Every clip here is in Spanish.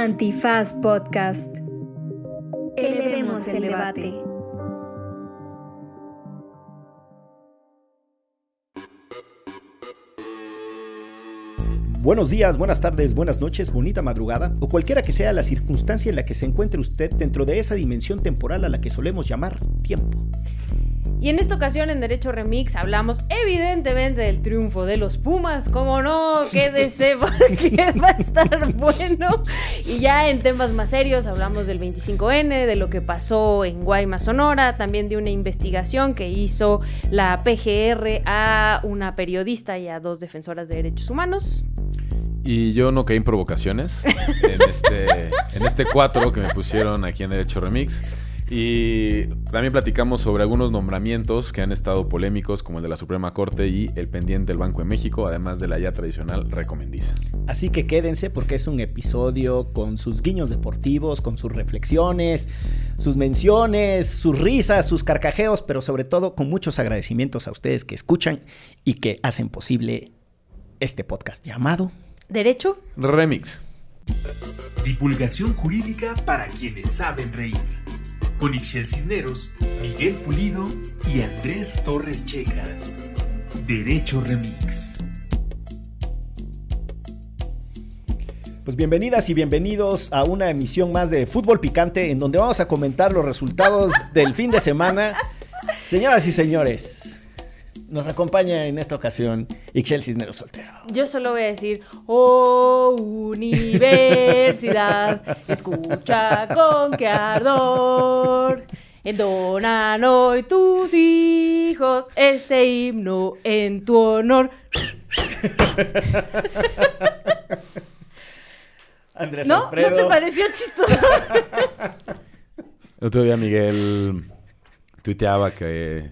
Antifaz Podcast. Elevemos el debate. Buenos días, buenas tardes, buenas noches, bonita madrugada o cualquiera que sea la circunstancia en la que se encuentre usted dentro de esa dimensión temporal a la que solemos llamar tiempo. Y en esta ocasión en Derecho Remix hablamos evidentemente del triunfo de los Pumas, como no, quédese porque va a estar bueno. Y ya en temas más serios hablamos del 25N, de lo que pasó en Guaymas, Sonora, también de una investigación que hizo la PGR a una periodista y a dos defensoras de derechos humanos. Y yo no caí en provocaciones en este, en este cuatro que me pusieron aquí en Derecho Remix. Y también platicamos sobre algunos nombramientos que han estado polémicos, como el de la Suprema Corte y el pendiente del Banco de México, además de la ya tradicional recomendiza. Así que quédense porque es un episodio con sus guiños deportivos, con sus reflexiones, sus menciones, sus risas, sus carcajeos, pero sobre todo con muchos agradecimientos a ustedes que escuchan y que hacen posible este podcast llamado ¿Derecho? Remix. Divulgación jurídica para quienes saben reír. Con Ixel Cisneros, Miguel Pulido y Andrés Torres Checa. Derecho Remix. Pues bienvenidas y bienvenidos a una emisión más de Fútbol Picante en donde vamos a comentar los resultados del fin de semana. Señoras y señores, nos acompaña en esta ocasión Ixel Cisneros Soltero. Yo solo voy a decir, oh universidad, escucha con qué ardor. Entonan hoy tus hijos este himno en tu honor. Andrés ¿No? ¿No te pareció chistoso? El otro día Miguel tuiteaba que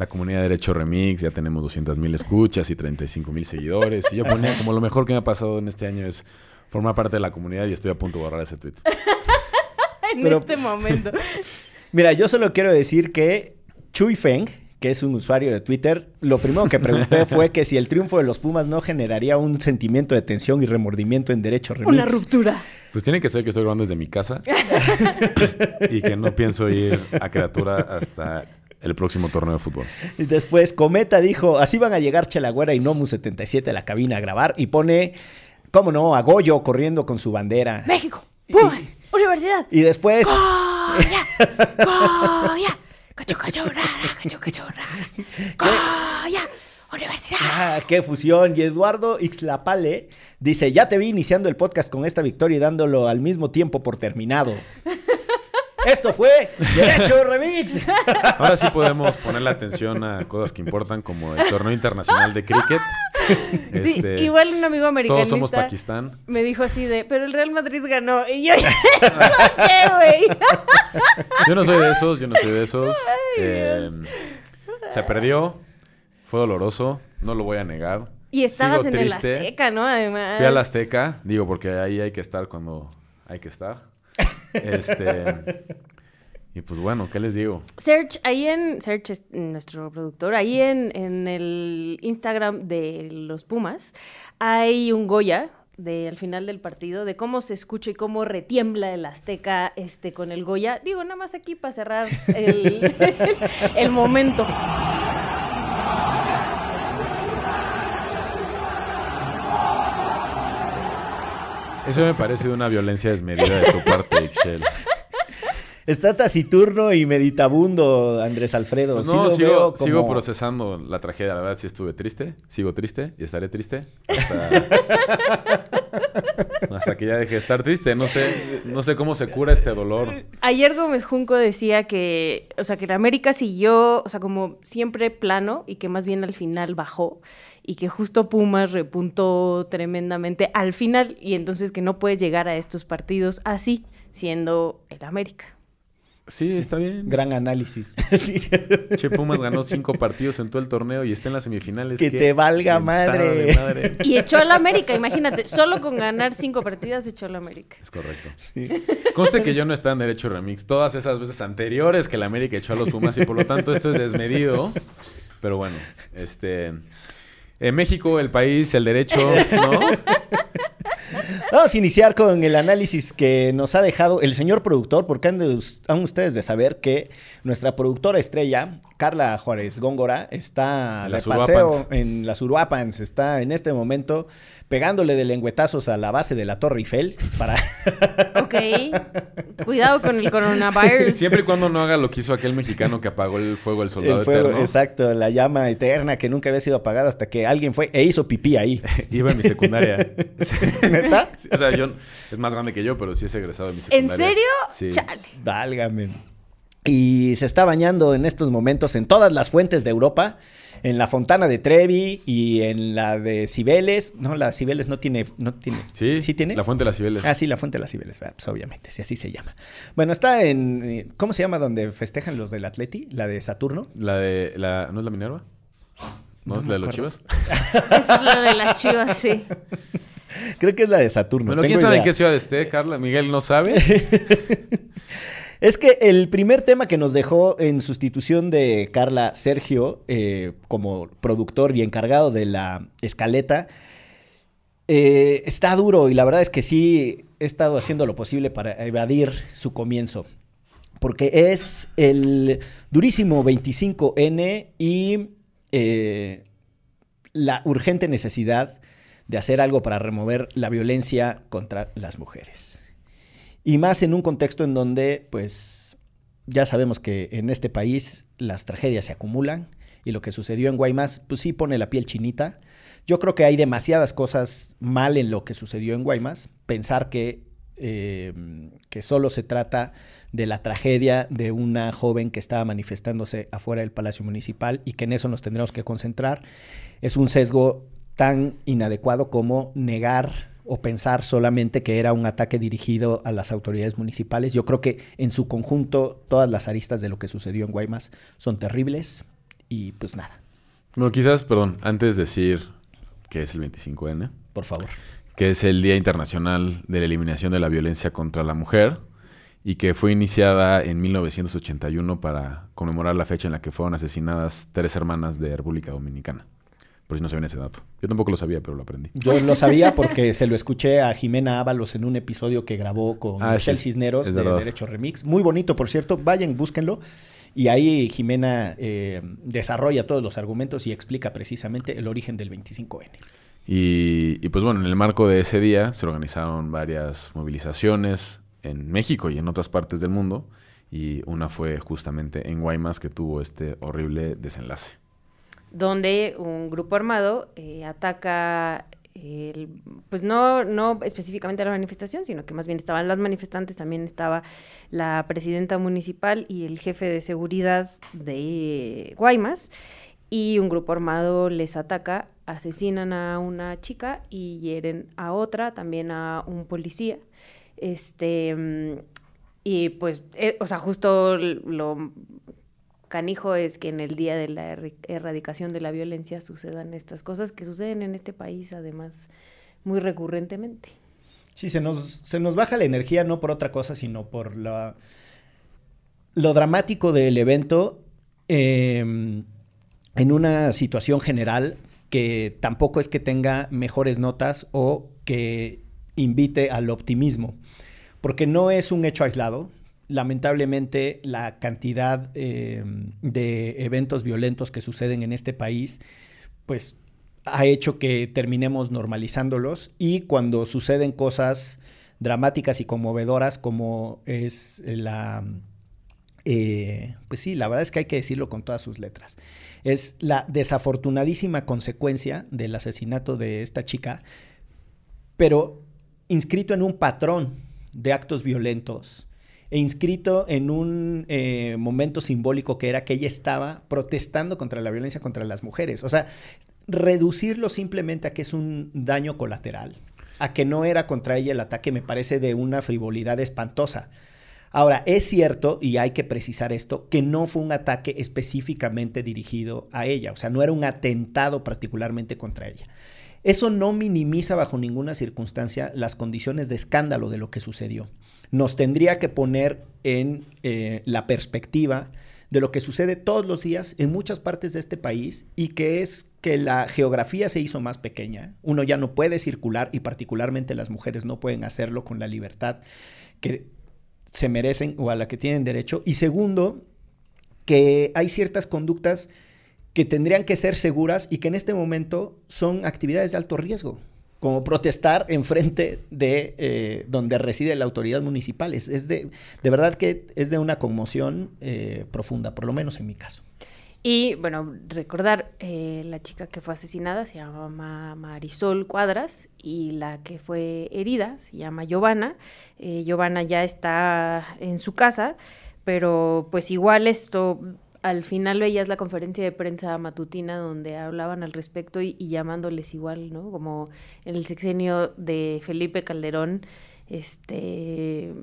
la comunidad de Derecho Remix ya tenemos 200 mil escuchas y 35 mil seguidores. Y yo ponía como lo mejor que me ha pasado en este año es formar parte de la comunidad y estoy a punto de borrar ese tweet. en Pero- este momento. Mira, yo solo quiero decir que Chuy Feng, que es un usuario de Twitter, lo primero que pregunté fue que si el triunfo de los Pumas no generaría un sentimiento de tensión y remordimiento en Derecho Remix. Una ruptura. Pues tiene que ser que estoy grabando desde mi casa y que no pienso ir a criatura hasta el próximo torneo de fútbol. Y después Cometa dijo, así van a llegar Chelagüera y Nomu 77 a la cabina a grabar y pone, cómo no, a Goyo corriendo con su bandera. México, Pumas, Universidad. Y después, Goya, Goya, Goya, Universidad. ah, qué fusión. Y Eduardo Ixlapale dice, ya te vi iniciando el podcast con esta victoria y dándolo al mismo tiempo por terminado. Esto fue Derecho Remix. Ahora sí podemos poner la atención a cosas que importan como el torneo internacional de cricket. Sí, Este, igual un amigo americanista Todos somos Pakistán. me dijo así de, pero el Real Madrid ganó. Y yo, ¿eso qué, güey? Yo no soy de esos, yo no soy de esos. Eh, se perdió, fue doloroso, no lo voy a negar. Y estabas Sigo en triste. el Azteca, ¿no? Además. Fui al Azteca, digo, porque ahí hay que estar cuando hay que estar. Este. Y pues bueno, ¿qué les digo? Serge, ahí en, Serge es nuestro productor, ahí en, en el Instagram de los Pumas hay un Goya de al final del partido de cómo se escucha y cómo retiembla el Azteca este con el Goya. Digo, nada más aquí para cerrar el, el momento. Eso me parece de una violencia desmedida de tu parte, Ixchel. Está taciturno y meditabundo Andrés Alfredo. Sí no, lo sigo, veo como- sigo procesando la tragedia. La verdad, sí estuve triste. Sigo triste y estaré triste. Hasta, hasta que ya deje de estar triste. No sé, no sé cómo se cura este dolor. Ayer Gómez Junco decía que, o sea, que la América siguió, o sea, como siempre plano y que más bien al final bajó y que justo Pumas repuntó tremendamente al final y entonces que no puedes llegar a estos partidos así siendo el América. Sí, está bien. Gran análisis. Che Pumas ganó cinco partidos en todo el torneo y está en las semifinales. Que Qué te valga madre. Y echó al América, imagínate, solo con ganar cinco partidas echó al América. Es correcto. Conste que yo no estaba en Derecho Remix todas esas veces anteriores que la América echó a los Pumas y por lo tanto esto es desmedido. Pero bueno, este... En México, el país, el derecho, ¿no? Vamos a iniciar con el análisis que nos ha dejado el señor productor, porque han, de, han ustedes de saber que nuestra productora estrella, Carla Juárez Góngora, está En de las paseo Uruapans. en las Uruapans, está en este momento pegándole de lengüetazos a la base de la Torre Eiffel para... Ok. Cuidado con el coronavirus. Siempre y cuando no haga lo que hizo aquel mexicano que apagó el fuego del soldado el fuego, eterno. exacto, la llama eterna que nunca había sido apagada hasta que alguien fue e hizo pipí ahí. Iba en mi secundaria. ¿Neta? Sí, o sea, yo es más grande que yo, pero sí es egresado de mi ¿En secundaria. serio? Sí. Chale. Válgame. Y se está bañando en estos momentos en todas las fuentes de Europa, en la Fontana de Trevi y en la de Cibeles. No, la Cibeles no tiene, no tiene. Sí, ¿Sí tiene? La Fuente de las Cibeles. Ah, sí, la Fuente de las Cibeles, pues obviamente, si así se llama. Bueno, está en, eh, ¿cómo se llama donde festejan los del Atleti? La de Saturno. La de la ¿no es la Minerva? ¿No, No es la de los. Chivas? Es la de las chivas, sí. Creo que es la de Saturno. Bueno, tengo ¿quién sabe en qué ciudad esté, Carla? Miguel no sabe. Es que el primer tema que nos dejó en sustitución de Carla Sergio, eh, como productor y encargado de la escaleta, eh, está duro y la verdad es que sí he estado haciendo lo posible para evadir su comienzo. Porque es el durísimo 25N y eh, la urgente necesidad de hacer algo para remover la violencia contra las mujeres. Y más en un contexto en donde, pues, ya sabemos que en este país las tragedias se acumulan y lo que sucedió en Guaymas, pues sí pone la piel chinita. Yo creo que hay demasiadas cosas mal en lo que sucedió en Guaymas. Pensar que, eh, que solo se trata de la tragedia de una joven que estaba manifestándose afuera del Palacio Municipal y que en eso nos tendremos que concentrar, es un sesgo tan inadecuado como negar o pensar solamente que era un ataque dirigido a las autoridades municipales. Yo creo que en su conjunto todas las aristas de lo que sucedió en Guaymas son terribles y pues nada, Bueno, quizás, perdón, antes de decir que es el 25N, por favor. que es el Día Internacional de la Eliminación de la Violencia contra la Mujer y que fue iniciada en 1981 para conmemorar la fecha en la que fueron asesinadas tres hermanas de República Dominicana. Por si no sabían ese dato. Yo tampoco lo sabía, pero lo aprendí. Yo lo sabía porque se lo escuché a Jimena Ábalos en un episodio que grabó con Ah, Michelle sí, Cisneros de verdad. Derecho Remix. Muy bonito, por cierto. Vayan, búsquenlo. Y ahí Jimena eh, desarrolla todos los argumentos y explica precisamente el origen del 25N. Y, y, pues bueno, en el marco de ese día se organizaron varias movilizaciones en México y en otras partes del mundo. Y una fue justamente en Guaymas que tuvo este horrible desenlace. Donde un grupo armado eh, ataca, el- pues no, no específicamente a la manifestación, sino que más bien estaban las manifestantes, también estaba la presidenta municipal y el jefe de seguridad de Guaymas, y un grupo armado les ataca, asesinan a una chica y hieren a otra, también a un policía. Este, y pues, eh, o sea, justo lo canijo es que en el día de la erradicación de la violencia sucedan estas cosas que suceden en este país además muy recurrentemente. Sí, se nos, se nos baja la energía no por otra cosa, sino por lo dramático del evento eh, en una situación general que tampoco es que tenga mejores notas o que invite al optimismo, porque no es un hecho aislado. Lamentablemente, la cantidad eh, de eventos violentos que suceden en este país, pues ha hecho que terminemos normalizándolos y cuando suceden cosas dramáticas y conmovedoras como es la... eh, pues sí, la verdad es que hay que decirlo con todas sus letras. Es la desafortunadísima consecuencia del asesinato de esta chica, pero inscrito en un patrón de actos violentos e inscrito en un eh, momento simbólico que era que ella estaba protestando contra la violencia contra las mujeres. O sea, reducirlo simplemente a que es un daño colateral, a que no era contra ella el ataque, me parece de una frivolidad espantosa. Ahora, es cierto, y hay que precisar esto, que no fue un ataque específicamente dirigido a ella, o sea, no era un atentado particularmente contra ella. Eso no minimiza bajo ninguna circunstancia las condiciones de escándalo de lo que sucedió. Nos tendría que poner en eh, la perspectiva de lo que sucede todos los días en muchas partes de este país y que es que la geografía se hizo más pequeña. Uno ya no puede circular y particularmente las mujeres no pueden hacerlo con la libertad que se merecen o a la que tienen derecho. Y segundo, que hay ciertas conductas que tendrían que ser seguras y que en este momento son actividades de alto riesgo, como protestar en frente de eh, donde reside la autoridad municipal. Es, de, de, verdad que es de una conmoción eh, profunda, por lo menos en mi caso. Y bueno, recordar, eh, la chica que fue asesinada se llama Marisol Cuadras y la que fue herida se llama Giovanna. Giovanna ya está en su casa, pero pues igual esto, al final veías la conferencia de prensa matutina donde hablaban al respecto y, y llamándoles igual, ¿no? Como en el sexenio de Felipe Calderón, este,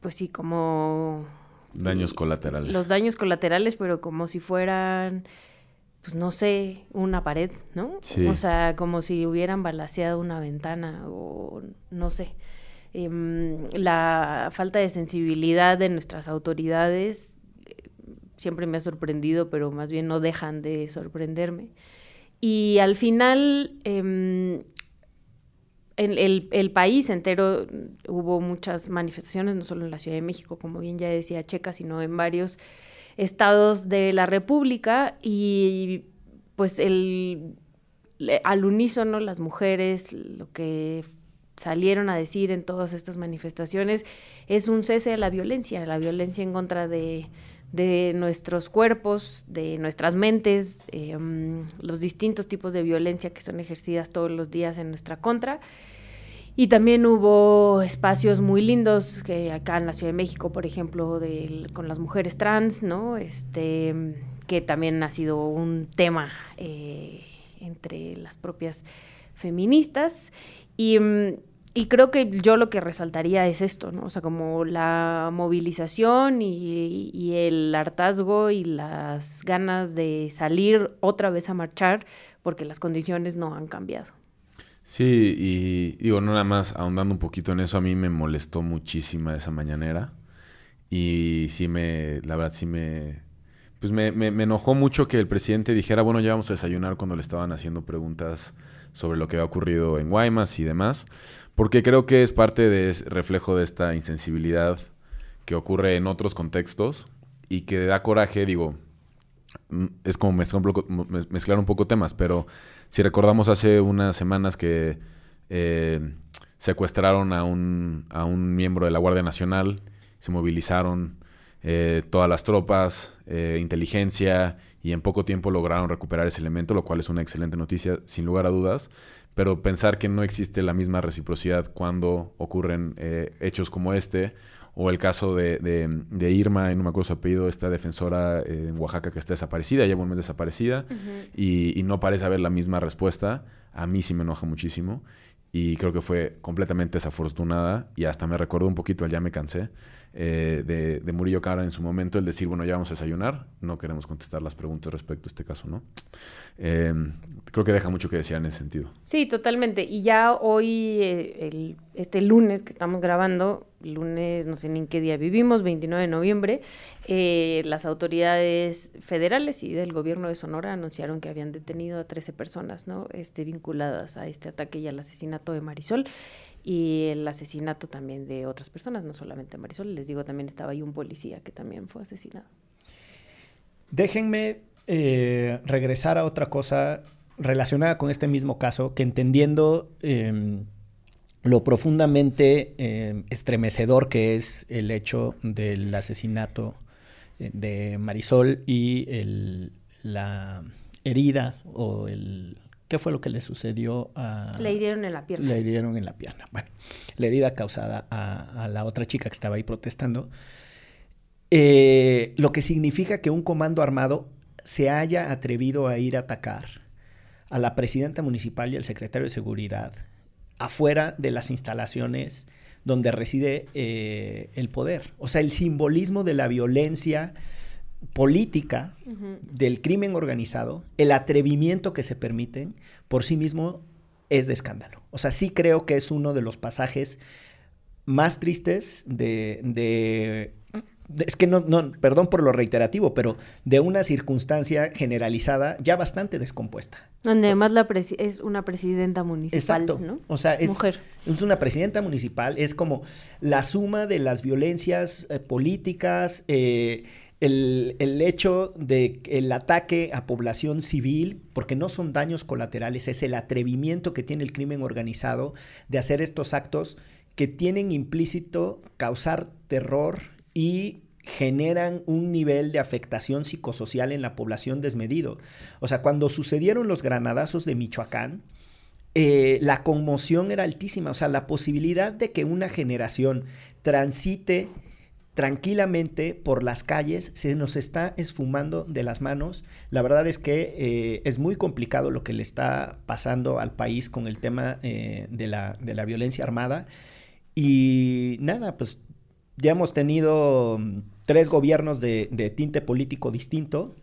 pues sí, como Daños colaterales. Los daños colaterales, pero como si fueran, pues no sé, una pared, ¿no? Sí. O sea, como si hubieran balaseado una ventana o no sé. Em, la falta de sensibilidad de nuestras autoridades eh, siempre me ha sorprendido, pero más bien no dejan de sorprenderme. Y al final, eh, en el, país entero hubo muchas manifestaciones, no solo en la Ciudad de México, como bien ya decía Checa, sino en varios estados de la República y pues el al unísono las mujeres lo que salieron a decir en todas estas manifestaciones es un cese de la violencia, la violencia en contra de, nuestros cuerpos, de nuestras mentes, em, los distintos tipos de violencia que son ejercidas todos los días en nuestra contra y también hubo espacios muy lindos que acá en la Ciudad de México, por ejemplo, con las mujeres trans, ¿no? Este, que también ha sido un tema eh, entre las propias feministas. Y, y, creo que yo lo que resaltaría es esto, ¿no? O sea, como la movilización y, el hartazgo y las ganas de salir otra vez a marchar porque las condiciones no han cambiado. Sí, y digo, nada más ahondando un poquito en eso, a mí me molestó muchísima esa mañanera. Y sí me, la verdad sí me, pues me, me, enojó mucho que el presidente dijera, bueno, ya vamos a desayunar cuando le estaban haciendo preguntas sobre lo que había ocurrido en Guaymas y demás, porque creo que es parte de reflejo de esta insensibilidad que ocurre en otros contextos y que da coraje, digo, mm, es como mezclar un poco temas, pero si recordamos hace unas semanas que eh, secuestraron a un, a un miembro de la Guardia Nacional, se movilizaron eh, todas las tropas, eh, inteligencia, y en poco tiempo lograron recuperar ese elemento, lo cual es una excelente noticia, sin lugar a dudas. Pero pensar que no existe la misma reciprocidad cuando ocurren hechos como este, o el caso de, de, Irma, no me acuerdo su apellido, esta defensora eh, en Oaxaca que está desaparecida, lleva un mes desaparecida, y, y, no parece haber la misma respuesta. A mí sí me enoja muchísimo y creo que fue completamente desafortunada y hasta me recordó un poquito al ya me cansé eh, de, de, Murillo Cara en su momento el decir, bueno, ya vamos a desayunar, no queremos contestar las preguntas respecto a este caso, ¿no? Eh, creo que deja mucho que decir en ese sentido. Sí, totalmente. Y ya hoy, eh, el, este lunes que estamos grabando, lunes no sé ni en qué día vivimos, 29 de noviembre, las autoridades federales y del gobierno de Sonora anunciaron que habían detenido a 13 personas, ¿no? Este, vinculadas a este ataque y al asesinato de Marisol y el asesinato también de otras personas, no solamente Marisol, les digo, también estaba ahí un policía que también fue asesinado. Déjenme eh, regresar a otra cosa relacionada con este mismo caso, que entendiendo em, lo profundamente em, estremecedor que es el hecho del asesinato eh, de Marisol y la herida o el ¿Qué fue lo que le sucedió a... Le hirieron en la pierna. Le hirieron en la pierna. Bueno, la herida causada a, la otra chica que estaba ahí protestando. Eh, lo que significa que un comando armado se haya atrevido a ir a atacar a la presidenta municipal y al secretario de seguridad afuera de las instalaciones donde reside eh, el poder. O sea, el simbolismo de la violencia política del crimen organizado, el atrevimiento que se permiten, por sí mismo es de escándalo. O sea, sí creo que es uno de los pasajes más tristes de, es que no, no, perdón por lo reiterativo, pero de una circunstancia generalizada ya bastante descompuesta. Donde además la es una presidenta municipal, Exacto. ¿no? O sea, es, Mujer. es una presidenta municipal, es como la suma de las violencias eh, políticas, eh, el, el hecho de el ataque a población civil, porque no son daños colaterales, es el atrevimiento que tiene el crimen organizado de hacer estos actos que tienen implícito causar terror y generan un nivel de afectación psicosocial en la población desmedido. O sea, cuando sucedieron los granadazos de Michoacán, eh, la conmoción era altísima. O sea, la posibilidad de que una generación transite tranquilamente por las calles se nos está esfumando de las manos. La verdad es que eh, es muy complicado lo que le está pasando al país con el tema eh, de, la, de la violencia armada. Y nada, pues ya hemos tenido mm, tres gobiernos de, tinte político distinto.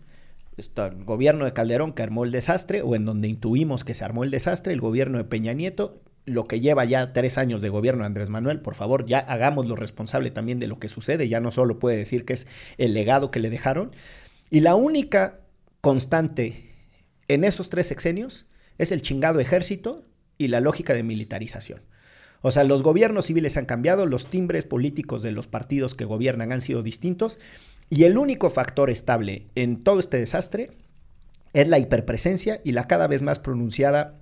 El gobierno de Calderón que armó el desastre, o en donde intuimos que se armó el desastre, el gobierno de Peña Nieto, lo que lleva ya tres años de gobierno de Andrés Manuel, por favor, ya hagámoslo responsable también de lo que sucede, ya no solo puede decir que es el legado que le dejaron. Y la única constante en esos tres sexenios es el chingado ejército y la lógica de militarización. O sea, los gobiernos civiles han cambiado, los timbres políticos de los partidos que gobiernan han sido distintos y el único factor estable en todo este desastre es la hiperpresencia y la cada vez más pronunciada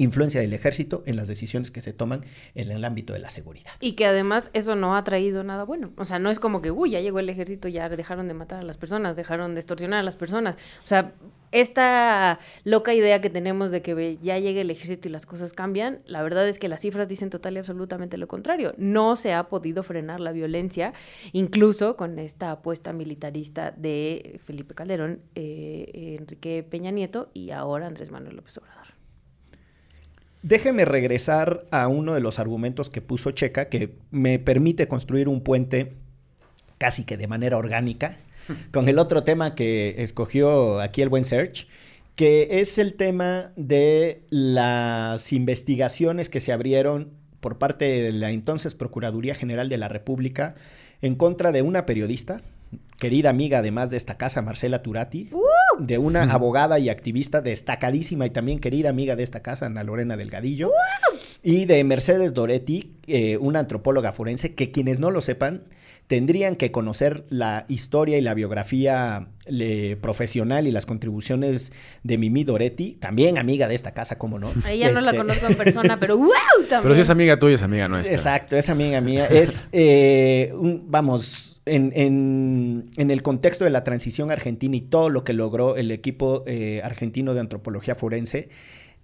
influencia del ejército en las decisiones que se toman en el ámbito de la seguridad. Y que además eso no ha traído nada bueno. O sea, no es como que, uy, ya llegó el ejército, ya dejaron de matar a las personas, dejaron de extorsionar a las personas. O sea, esta loca idea que tenemos de que ya llegue el ejército y las cosas cambian, la verdad es que las cifras dicen total y absolutamente lo contrario. No se ha podido frenar la violencia, incluso con esta apuesta militarista de Felipe Calderón, eh, Enrique Peña Nieto y ahora Andrés Manuel López Obrador. Déjeme regresar a uno de los argumentos que puso Checa, que me permite construir un puente casi que de manera orgánica con el otro tema que escogió aquí el buen Search, que es el tema de las investigaciones que se abrieron por parte de la entonces Procuraduría General de la República en contra de una periodista, querida amiga además de esta casa, Marcela Turati, de una abogada y activista destacadísima y también querida amiga de esta casa, Ana Lorena Delgadillo, y de Mercedes Doretti, eh, una antropóloga forense, que quienes no lo sepan, tendrían que conocer la historia y la biografía le, profesional y las contribuciones de Mimi Doretti, también amiga de esta casa, como no. A ella no la Este, conozco en persona, pero wow, también. Pero si es amiga tuya, es amiga nuestra. Exacto, es amiga mía. Es, eh, un- vamos, en, en- en el contexto de la transición argentina y todo lo que logró el equipo eh, argentino de antropología forense,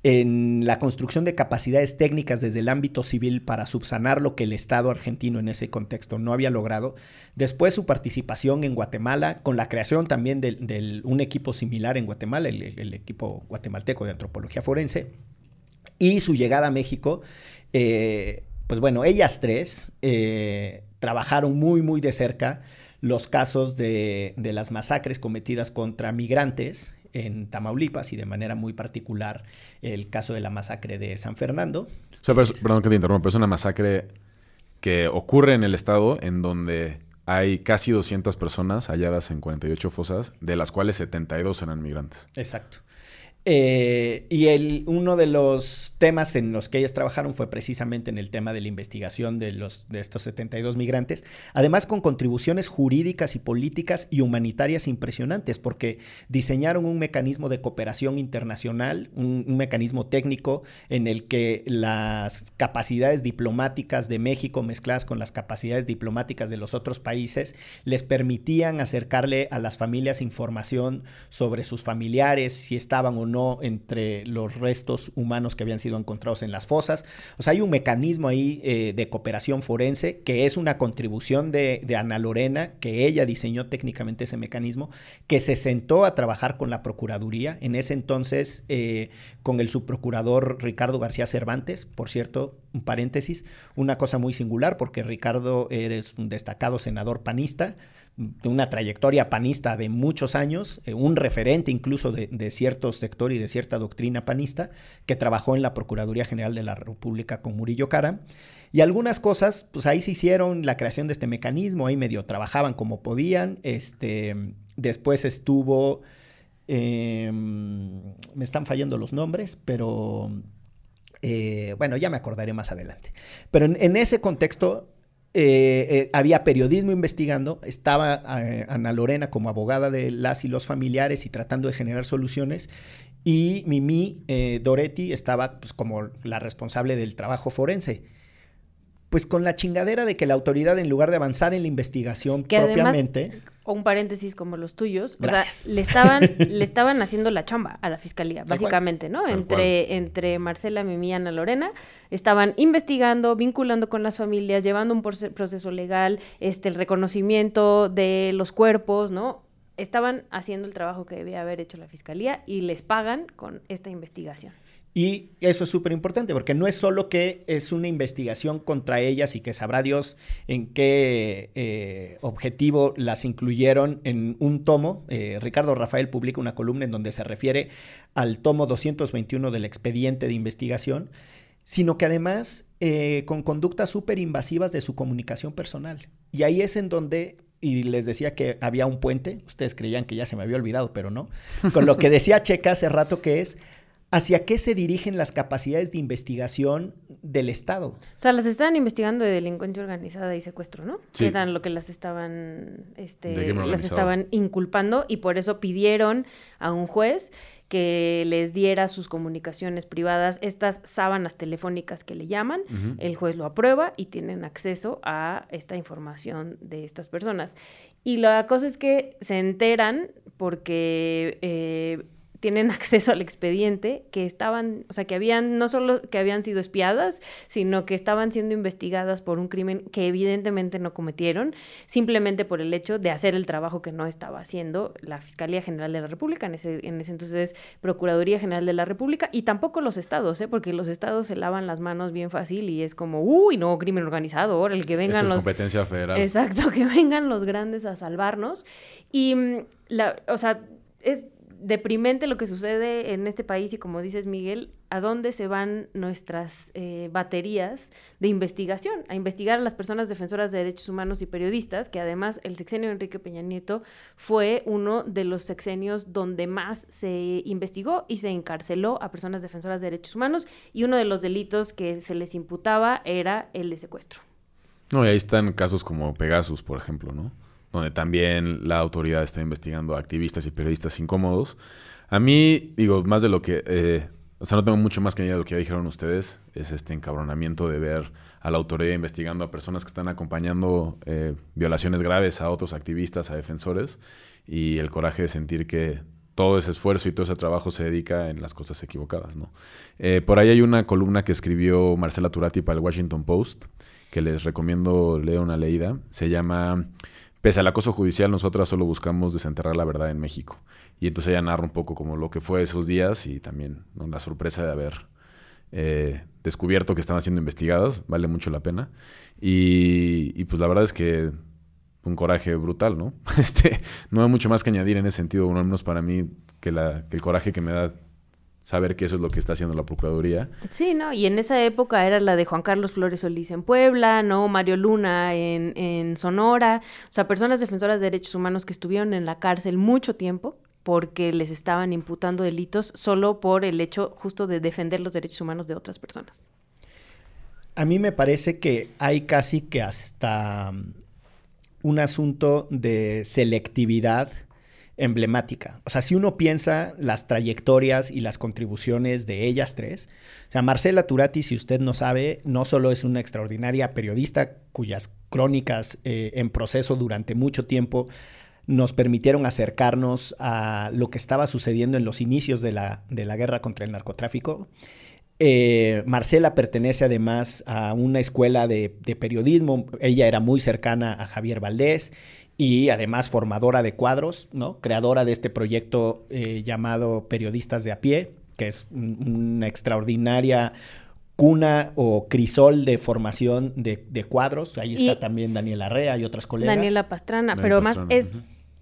en la construcción de capacidades técnicas desde el ámbito civil para subsanar lo que el Estado argentino en ese contexto no había logrado. Después su participación en Guatemala, con la creación también de, un equipo similar en Guatemala, el- equipo guatemalteco de antropología forense y su llegada a México, eh, pues bueno, ellas tres eh, trabajaron muy, muy de cerca los casos de las masacres cometidas contra migrantes en Tamaulipas y de manera muy particular el caso de la masacre de San Fernando. O sea, pero- perdón que te interrumpa, pero es una masacre que ocurre en el estado en donde hay casi 200 personas halladas en 48 fosas, de las cuales 72 eran migrantes. Exacto. Eh, y el, uno de los temas en los que ellas trabajaron fue precisamente en el tema de la investigación de, los, de estos 72 migrantes, además con contribuciones jurídicas y políticas y humanitarias impresionantes, porque diseñaron un mecanismo de cooperación internacional, un, un mecanismo técnico en el que las capacidades diplomáticas de México mezcladas con las capacidades diplomáticas de los otros países les permitían acercarle a las familias información sobre sus familiares, si estaban o no entre los restos humanos que habían sido encontrados en las fosas. O sea, hay un mecanismo ahí eh, de cooperación forense que es una contribución de, Ana Lorena, que ella diseñó técnicamente ese mecanismo, que se sentó a trabajar con la Procuraduría, en ese entonces eh, con el subprocurador Ricardo García Cervantes, por cierto, un paréntesis, una cosa muy singular, porque Ricardo eres un destacado senador panista, de una trayectoria panista de muchos años, eh, un referente incluso de, sectores trayectoria y de cierta doctrina panista, que trabajó en la Procuraduría General de la República con Murillo Cara. Y algunas cosas, pues ahí se hicieron la creación de este mecanismo, ahí medio trabajaban como podían. Este, después estuvo, em, me están fallando los nombres, pero eh, bueno, ya me acordaré más adelante. Pero en, ese contexto eh, eh, había periodismo investigando, estaba Ana Lorena como abogada de las y los familiares y tratando de generar soluciones, y Mimi Doretti estaba pues, como la responsable del trabajo forense pues con la chingadera de que la autoridad en lugar de avanzar en la investigación propiamente o un paréntesis como los tuyos, o sea, le estaban le estaban haciendo la chamba a la fiscalía, básicamente, ¿no? entre entre Marcela, Mimi y Ana Lorena estaban investigando, vinculando con las familias, llevando un proceso legal, este el reconocimiento de los cuerpos, ¿no? Estaban haciendo el trabajo que debía haber hecho la fiscalía y les pagan con esta investigación. Y eso es súper importante porque no es solo que es una investigación contra ellas y que sabrá Dios en qué eh, objetivo las incluyeron en un tomo. Eh, Ricardo Rafael publica una columna en donde se refiere al tomo 221 del expediente de investigación, sino que además eh, con conductas súper invasivas de su comunicación personal. Y ahí es en donde y les decía que había un puente, ustedes creían que ya se me había olvidado, pero no, con lo que decía Checa hace rato que es ¿Hacia qué se dirigen las capacidades de investigación del Estado? O sea, las estaban investigando de delincuencia organizada y secuestro, ¿no? Sí. Que eran lo que las estaban, este, las estaban inculpando y por eso pidieron a un juez que les diera sus comunicaciones privadas, estas sábanas telefónicas que le llaman, el juez lo aprueba y tienen acceso a esta información de estas personas. Y la cosa es que se enteran porque eh, tienen acceso al expediente, que estaban, o sea, que habían, no solo que habían sido espiadas, sino que estaban siendo investigadas por un crimen que evidentemente no cometieron, simplemente por el hecho de hacer el trabajo que no estaba haciendo la Fiscalía General de la República, en ese, en ese entonces Procuraduría General de la República, y tampoco los estados, ¿eh? porque los estados se lavan las manos bien fácil y es como, uy, no, crimen organizado, ahora el que vengan los... competencia federal. Exacto, que vengan los grandes a salvarnos. Y, mm, la, o sea, es deprimente lo que sucede en este país y como dices Miguel, ¿a dónde se van nuestras eh, baterías de investigación? A investigar a las personas defensoras de derechos humanos y periodistas, que además el sexenio Enrique Peña Nieto fue uno de los sexenios donde más se investigó y se encarceló a personas defensoras de derechos humanos y uno de los delitos que se les imputaba era el de secuestro. No, y ahí están casos como Pegasus, por ejemplo, ¿no? Donde también la autoridad está investigando a activistas y periodistas incómodos. A mí, digo, más de lo que... Eh, o sea, no tengo mucho más que añadir de lo que ya dijeron ustedes. Es este encabronamiento de ver a la autoridad investigando a personas que están acompañando eh, violaciones graves a otros activistas, a defensores, y el coraje de sentir que todo ese esfuerzo y todo ese trabajo se dedica en las cosas equivocadas, ¿no? Eh, por ahí hay una columna que escribió Marcela Turati para el Washington Post, que les recomiendo leer una leída. Se llama pese al acoso judicial, nosotras solo buscamos desenterrar la verdad en México. Y entonces ella narra un poco como lo que fue esos días y también la sorpresa de haber eh, descubierto que estaban siendo investigadas, vale mucho la pena. Y, pues la verdad es que un coraje brutal, ¿no? Este, no hay mucho más que añadir en ese sentido, al menos para mí, que, la, que el coraje que me da saber que eso es lo que está haciendo la Procuraduría. Sí, ¿no? Y en esa época era la de Juan Carlos Flores Solís en Puebla, ¿no? Mario Luna en, en Sonora, o sea, personas defensoras de derechos humanos que estuvieron en la cárcel mucho tiempo porque les estaban imputando delitos solo por el hecho justo de defender los derechos humanos de otras personas. A mí me parece que hay casi que hasta um, un asunto de selectividad emblemática. O sea, si uno piensa las trayectorias y las contribuciones de ellas tres, o sea, Marcela Turati, si usted no sabe, no solo es una extraordinaria periodista cuyas crónicas eh, en proceso durante mucho tiempo nos permitieron acercarnos a lo que estaba sucediendo en los inicios de la, de la guerra contra el narcotráfico. Eh, Marcela pertenece además a una escuela de, de, periodismo. Ella era muy cercana a Javier Valdés y además formadora de cuadros, ¿no? Creadora de este proyecto eh, llamado Periodistas de a pie, que es una extraordinaria cuna o crisol de formación de, cuadros. Ahí está también Daniela Arrea y otras colegas. Daniela Pastrana, pero más es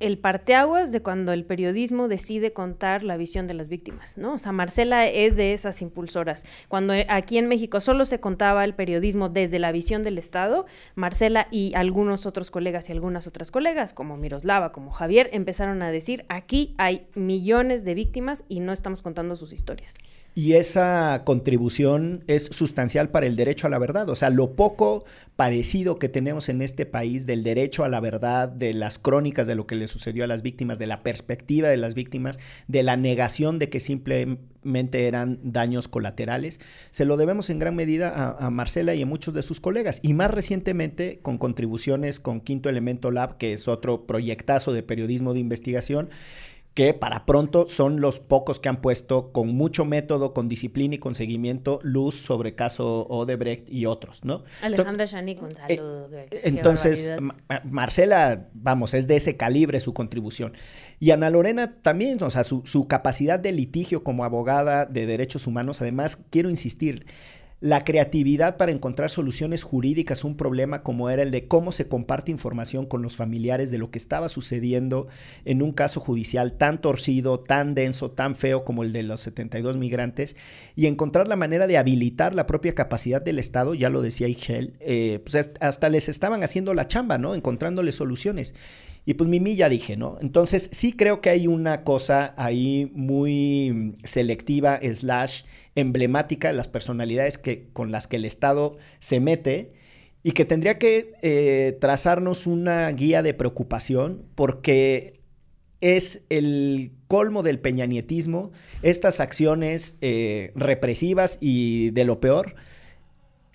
el parteaguas de cuando el periodismo decide contar la visión de las víctimas, ¿no? O sea, Marcela es de esas impulsoras. Cuando aquí en México solo se contaba el periodismo desde la visión del Estado, Marcela y algunos otros colegas y algunas otras colegas, como Miroslava, como Javier, empezaron a decir, aquí hay millones de víctimas y no estamos contando sus historias. Y esa contribución es sustancial para el derecho a la verdad. O sea, lo poco parecido que tenemos en este país del derecho a la verdad, de las crónicas de lo que le sucedió a las víctimas, de la perspectiva de las víctimas, de la negación de que simplemente eran daños colaterales, se lo debemos en gran medida a, Marcela y a muchos de sus colegas. Y más recientemente con contribuciones con Quinto Elemento Lab, que es otro proyectazo de periodismo de investigación que para pronto son los pocos que han puesto con mucho método, con disciplina y con seguimiento luz sobre caso Odebrecht y otros, ¿no? Alejandra Shani con salud. Eh, entonces, Marcela, vamos, es de ese calibre su contribución. Y Ana Lorena también, o sea, su, su capacidad de litigio como abogada de derechos humanos, además, quiero insistir, la creatividad para encontrar soluciones jurídicas a un problema como era el de cómo se comparte información con los familiares de lo que estaba sucediendo en un caso judicial tan torcido, tan denso, tan feo como el de los 72 migrantes, y encontrar la manera de habilitar la propia capacidad del Estado, ya lo decía Igel, eh, pues hasta les estaban haciendo la chamba, ¿no? Encontrándole soluciones. Y pues Mimi ya dije, ¿no? Entonces sí creo que hay una cosa ahí muy selectiva, slash emblemática de las personalidades que, con las que el Estado se mete y que tendría que eh, trazarnos una guía de preocupación porque es el colmo del peñanietismo, estas acciones eh, represivas y de lo peor,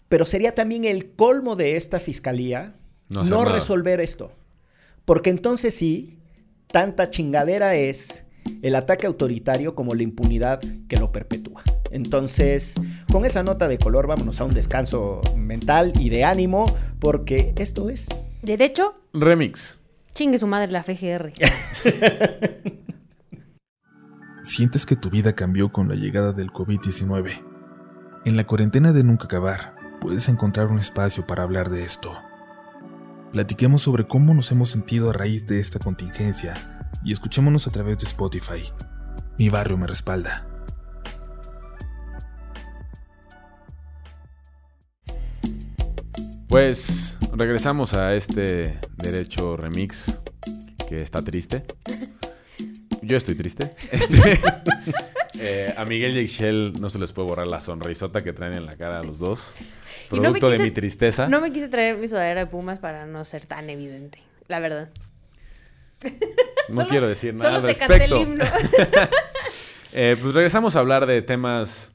pero sería también el colmo de esta fiscalía no, no resolver esto. Porque entonces sí, tanta chingadera es el ataque autoritario como la impunidad que lo perpetúa. Entonces, con esa nota de color, vámonos a un descanso mental y de ánimo, porque esto es. ¿Derecho? Remix. Chingue su madre la FGR. Sientes que tu vida cambió con la llegada del COVID-19. En la cuarentena de nunca acabar, puedes encontrar un espacio para hablar de esto. Platiquemos sobre cómo nos hemos sentido a raíz de esta contingencia y escuchémonos a través de Spotify. Mi barrio me respalda. Pues regresamos a este derecho remix que está triste. Yo estoy triste. Este, eh, a Miguel y Excel no se les puede borrar la sonrisota que traen en la cara a los dos. Producto no de mi tristeza. No me quise traer mi sudadera de Pumas para no ser tan evidente, la verdad. No solo, quiero decir nada al respecto. eh, pues regresamos a hablar de temas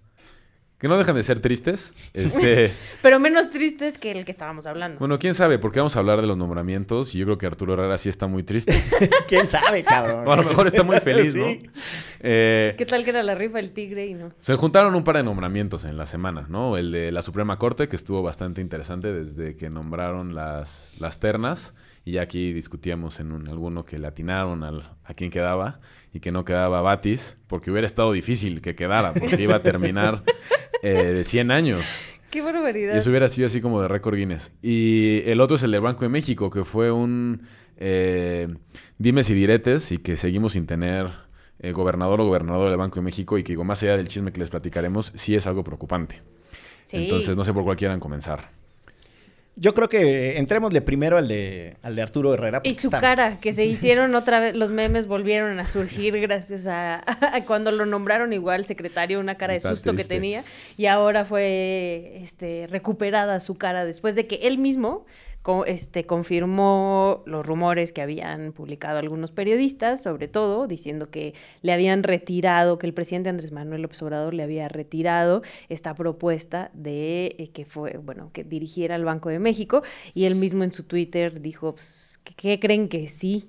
que no dejan de ser tristes. Este... Pero menos tristes que el que estábamos hablando. Bueno, quién sabe, porque vamos a hablar de los nombramientos y yo creo que Arturo Herrera sí está muy triste. quién sabe, cabrón. O a lo mejor está muy feliz, ¿no? Sí. Eh, ¿Qué tal que era la rifa del tigre y no? Se juntaron un par de nombramientos en la semana, ¿no? El de la Suprema Corte, que estuvo bastante interesante desde que nombraron las, las ternas. Y ya aquí discutíamos en un, alguno que le atinaron al, a quién quedaba y que no quedaba Batis, porque hubiera estado difícil que quedara, porque iba a terminar eh, de 100 años. ¡Qué barbaridad! Y eso hubiera sido así como de récord Guinness. Y el otro es el del Banco de México, que fue un eh, dimes y diretes y que seguimos sin tener eh, gobernador o gobernador del Banco de México y que digo, más allá del chisme que les platicaremos, sí es algo preocupante. Sí. Entonces no sé por cuál quieran comenzar. Yo creo que entrémosle primero al de, al de Arturo Herrera. Y su está... cara, que se hicieron otra vez, los memes volvieron a surgir gracias a, a cuando lo nombraron igual secretario, una cara de está susto triste. que tenía, y ahora fue este, recuperada su cara después de que él mismo este, confirmó los rumores que habían publicado algunos periodistas, sobre todo, diciendo que le habían retirado, que el presidente Andrés Manuel López Obrador le había retirado esta propuesta de eh, que fue, bueno, que dirigiera al Banco de México, y él mismo en su Twitter dijo, pues, ¿qué creen que sí?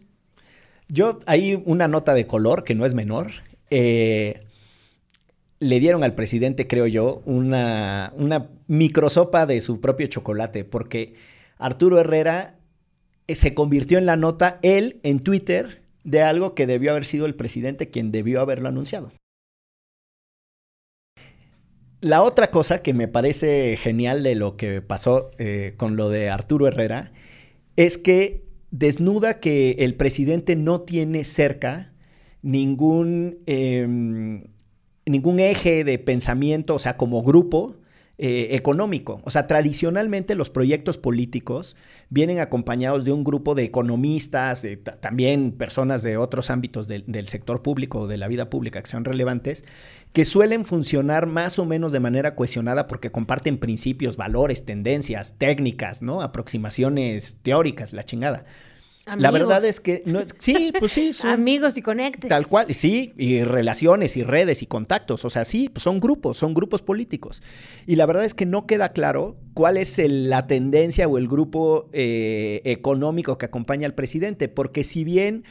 Yo, hay una nota de color que no es menor. Eh, le dieron al presidente, creo yo, una, una microsopa de su propio chocolate, porque Arturo Herrera eh, se convirtió en la nota, él, en Twitter, de algo que debió haber sido el presidente quien debió haberlo anunciado. La otra cosa que me parece genial de lo que pasó eh, con lo de Arturo Herrera es que desnuda que el presidente no tiene cerca ningún, em, ningún eje de pensamiento, o sea, como grupo, eh, económico. O sea, tradicionalmente los proyectos políticos vienen acompañados de un grupo de economistas, también personas de otros ámbitos del, sector público o de la vida pública que son relevantes, que suelen funcionar más o menos de manera cohesionada porque comparten principios, valores, tendencias, técnicas, ¿no? Aproximaciones teóricas, la chingada. La verdad es que no es, sí, pues sí, son amigos y conectes. Tal cual, sí, y relaciones y redes y contactos, o sea, sí, pues son grupos, son grupos políticos. Y la verdad es que no queda claro cuál es la tendencia o el grupo eh, económico que acompaña al presidente, porque si bien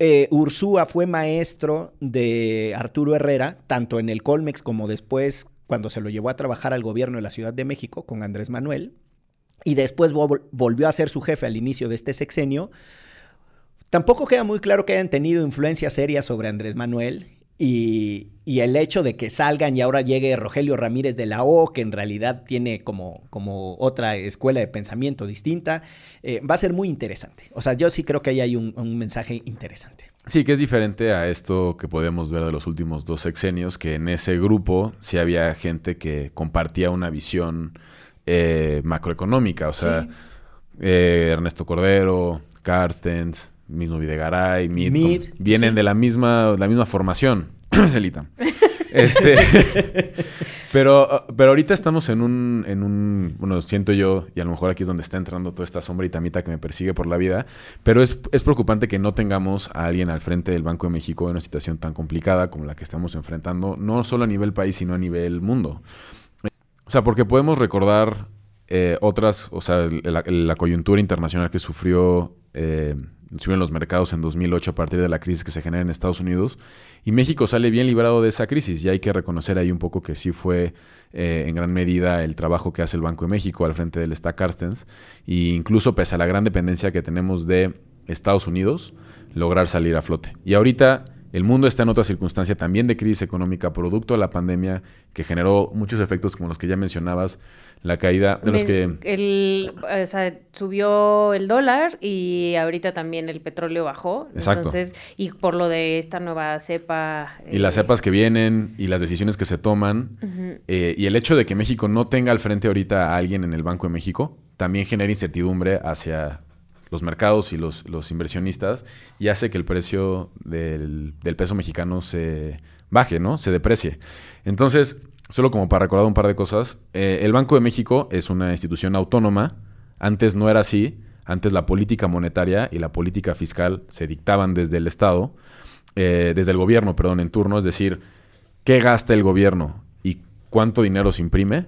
eh, Ursúa fue maestro de Arturo Herrera, tanto en el Colmex como después cuando se lo llevó a trabajar al gobierno de la Ciudad de México con Andrés Manuel, y después volvió a ser su jefe al inicio de este sexenio. Tampoco queda muy claro que hayan tenido influencia seria sobre Andrés Manuel y, el hecho de que salgan y ahora llegue Rogelio Ramírez de la O, que en realidad tiene como, como otra escuela de pensamiento distinta, eh, va a ser muy interesante. O sea, yo sí creo que ahí hay un, un mensaje interesante. Sí, que es diferente a esto que podemos ver de los últimos dos sexenios, que en ese grupo sí había gente que compartía una visión eh, macroeconómica. O sea, eh, Ernesto Cordero, Carstens, mismo Videgaray, Mid, vienen de la misma, la misma formación. Celita. Este, pero, pero ahorita estamos en un, en un, bueno, siento yo, y a lo mejor aquí es donde está entrando toda esta sombra y tamita que me persigue por la vida, pero es, es preocupante que no tengamos a alguien al frente del Banco de México en una situación tan complicada como la que estamos enfrentando, no solo a nivel país, sino a nivel mundo. O sea, porque podemos recordar eh, otras, o sea, la, coyuntura internacional que sufrió, eh, los mercados en 2008 a partir de la crisis que se genera en Estados Unidos. Y México sale bien librado de esa crisis. Y hay que reconocer ahí un poco que sí fue eh, en gran medida el trabajo que hace el Banco de México al frente del Stack Carstens. E incluso pese a la gran dependencia que tenemos de Estados Unidos, lograr salir a flote. Y ahorita el mundo está en otra circunstancia también de crisis económica, producto de la pandemia, que generó muchos efectos como los que ya mencionabas, la caída de los que... El, o sea, subió el dólar y ahorita también el petróleo bajó. Exacto. Entonces, y por lo de esta nueva cepa... Y las eh, cepas que vienen y las decisiones que se toman. Eh, y el hecho de que México no tenga al frente ahorita a alguien en el Banco de México, también genera incertidumbre hacia los mercados y los, los inversionistas y hace que el precio del, peso mexicano se baje, ¿no? Se deprecie. Entonces, solo como para recordar un par de cosas, eh, el Banco de México es una institución autónoma. Antes no era así. Antes la política monetaria y la política fiscal se dictaban desde el Estado, eh, desde el gobierno, perdón, en turno. Es decir, qué gasta el gobierno y cuánto dinero se imprime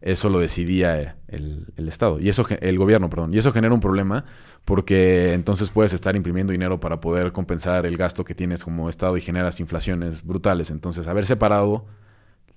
eso lo decidía el, Estado, y eso, el gobierno, perdón, y eso genera un problema porque entonces puedes estar imprimiendo dinero para poder compensar el gasto que tienes como Estado y generas inflaciones brutales. Entonces, haber separado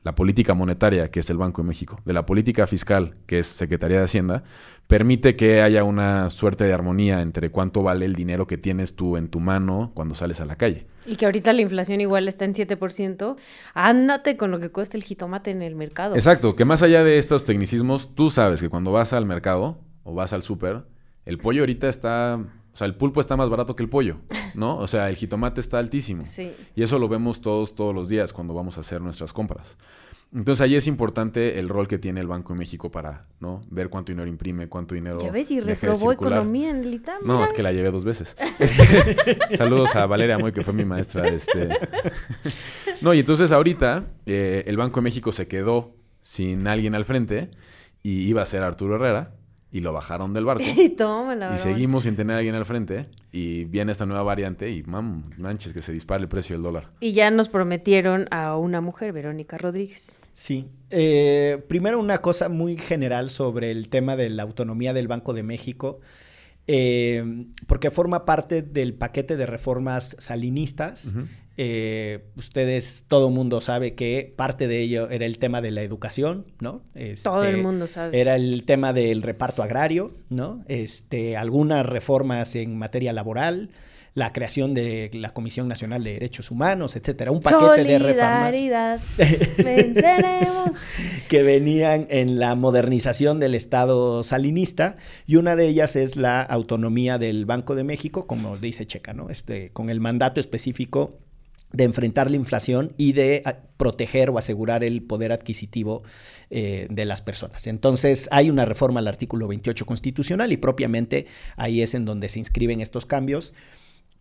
la política monetaria, que es el Banco de México, de la política fiscal, que es Secretaría de Hacienda, permite que haya una suerte de armonía entre cuánto vale el dinero que tienes tú en tu mano cuando sales a la calle. Y que ahorita la inflación igual está en 7%, ándate con lo que cuesta el jitomate en el mercado. Exacto, que más allá de estos tecnicismos, tú sabes que cuando vas al mercado o vas al súper, el pollo ahorita está o sea, el pulpo está más barato que el pollo, ¿no? O sea, el jitomate está altísimo. Sí. Y eso lo vemos todos, todos los días cuando vamos a hacer nuestras compras. Entonces ahí es importante el rol que tiene el Banco de México para, ¿no? Ver cuánto dinero imprime, cuánto dinero. Ya ves, y reprobó economía en el No, es que la llevé dos veces. Este, saludos a Valeria Moy, que fue mi maestra. Este. no, y entonces ahorita eh, el Banco de México se quedó sin alguien al frente y iba a ser Arturo Herrera y lo bajaron del barco. y y seguimos sin tener a alguien al frente. Y viene esta nueva variante y mam, manches que se dispara el precio del dólar. Y ya nos prometieron a una mujer, Verónica Rodríguez. Sí. Eh, primero una cosa muy general sobre el tema de la autonomía del Banco de México. Eh, porque forma parte del paquete de reformas salinistas. Eh, ustedes, todo mundo sabe que parte de ello era el tema de la educación, ¿no? todo el este, mundo sabe. Era el tema del reparto agrario, ¿no? Este, algunas reformas en materia laboral, la creación de la Comisión Nacional de Derechos Humanos, etcétera, un paquete de reformas venceremos. que venían en la modernización del Estado salinista y una de ellas es la autonomía del Banco de México, como dice Checa, ¿no? Este, con el mandato específico de enfrentar la inflación y de a, proteger o asegurar el poder adquisitivo eh, de las personas. Entonces hay una reforma al artículo 28 constitucional y propiamente ahí es en donde se inscriben estos cambios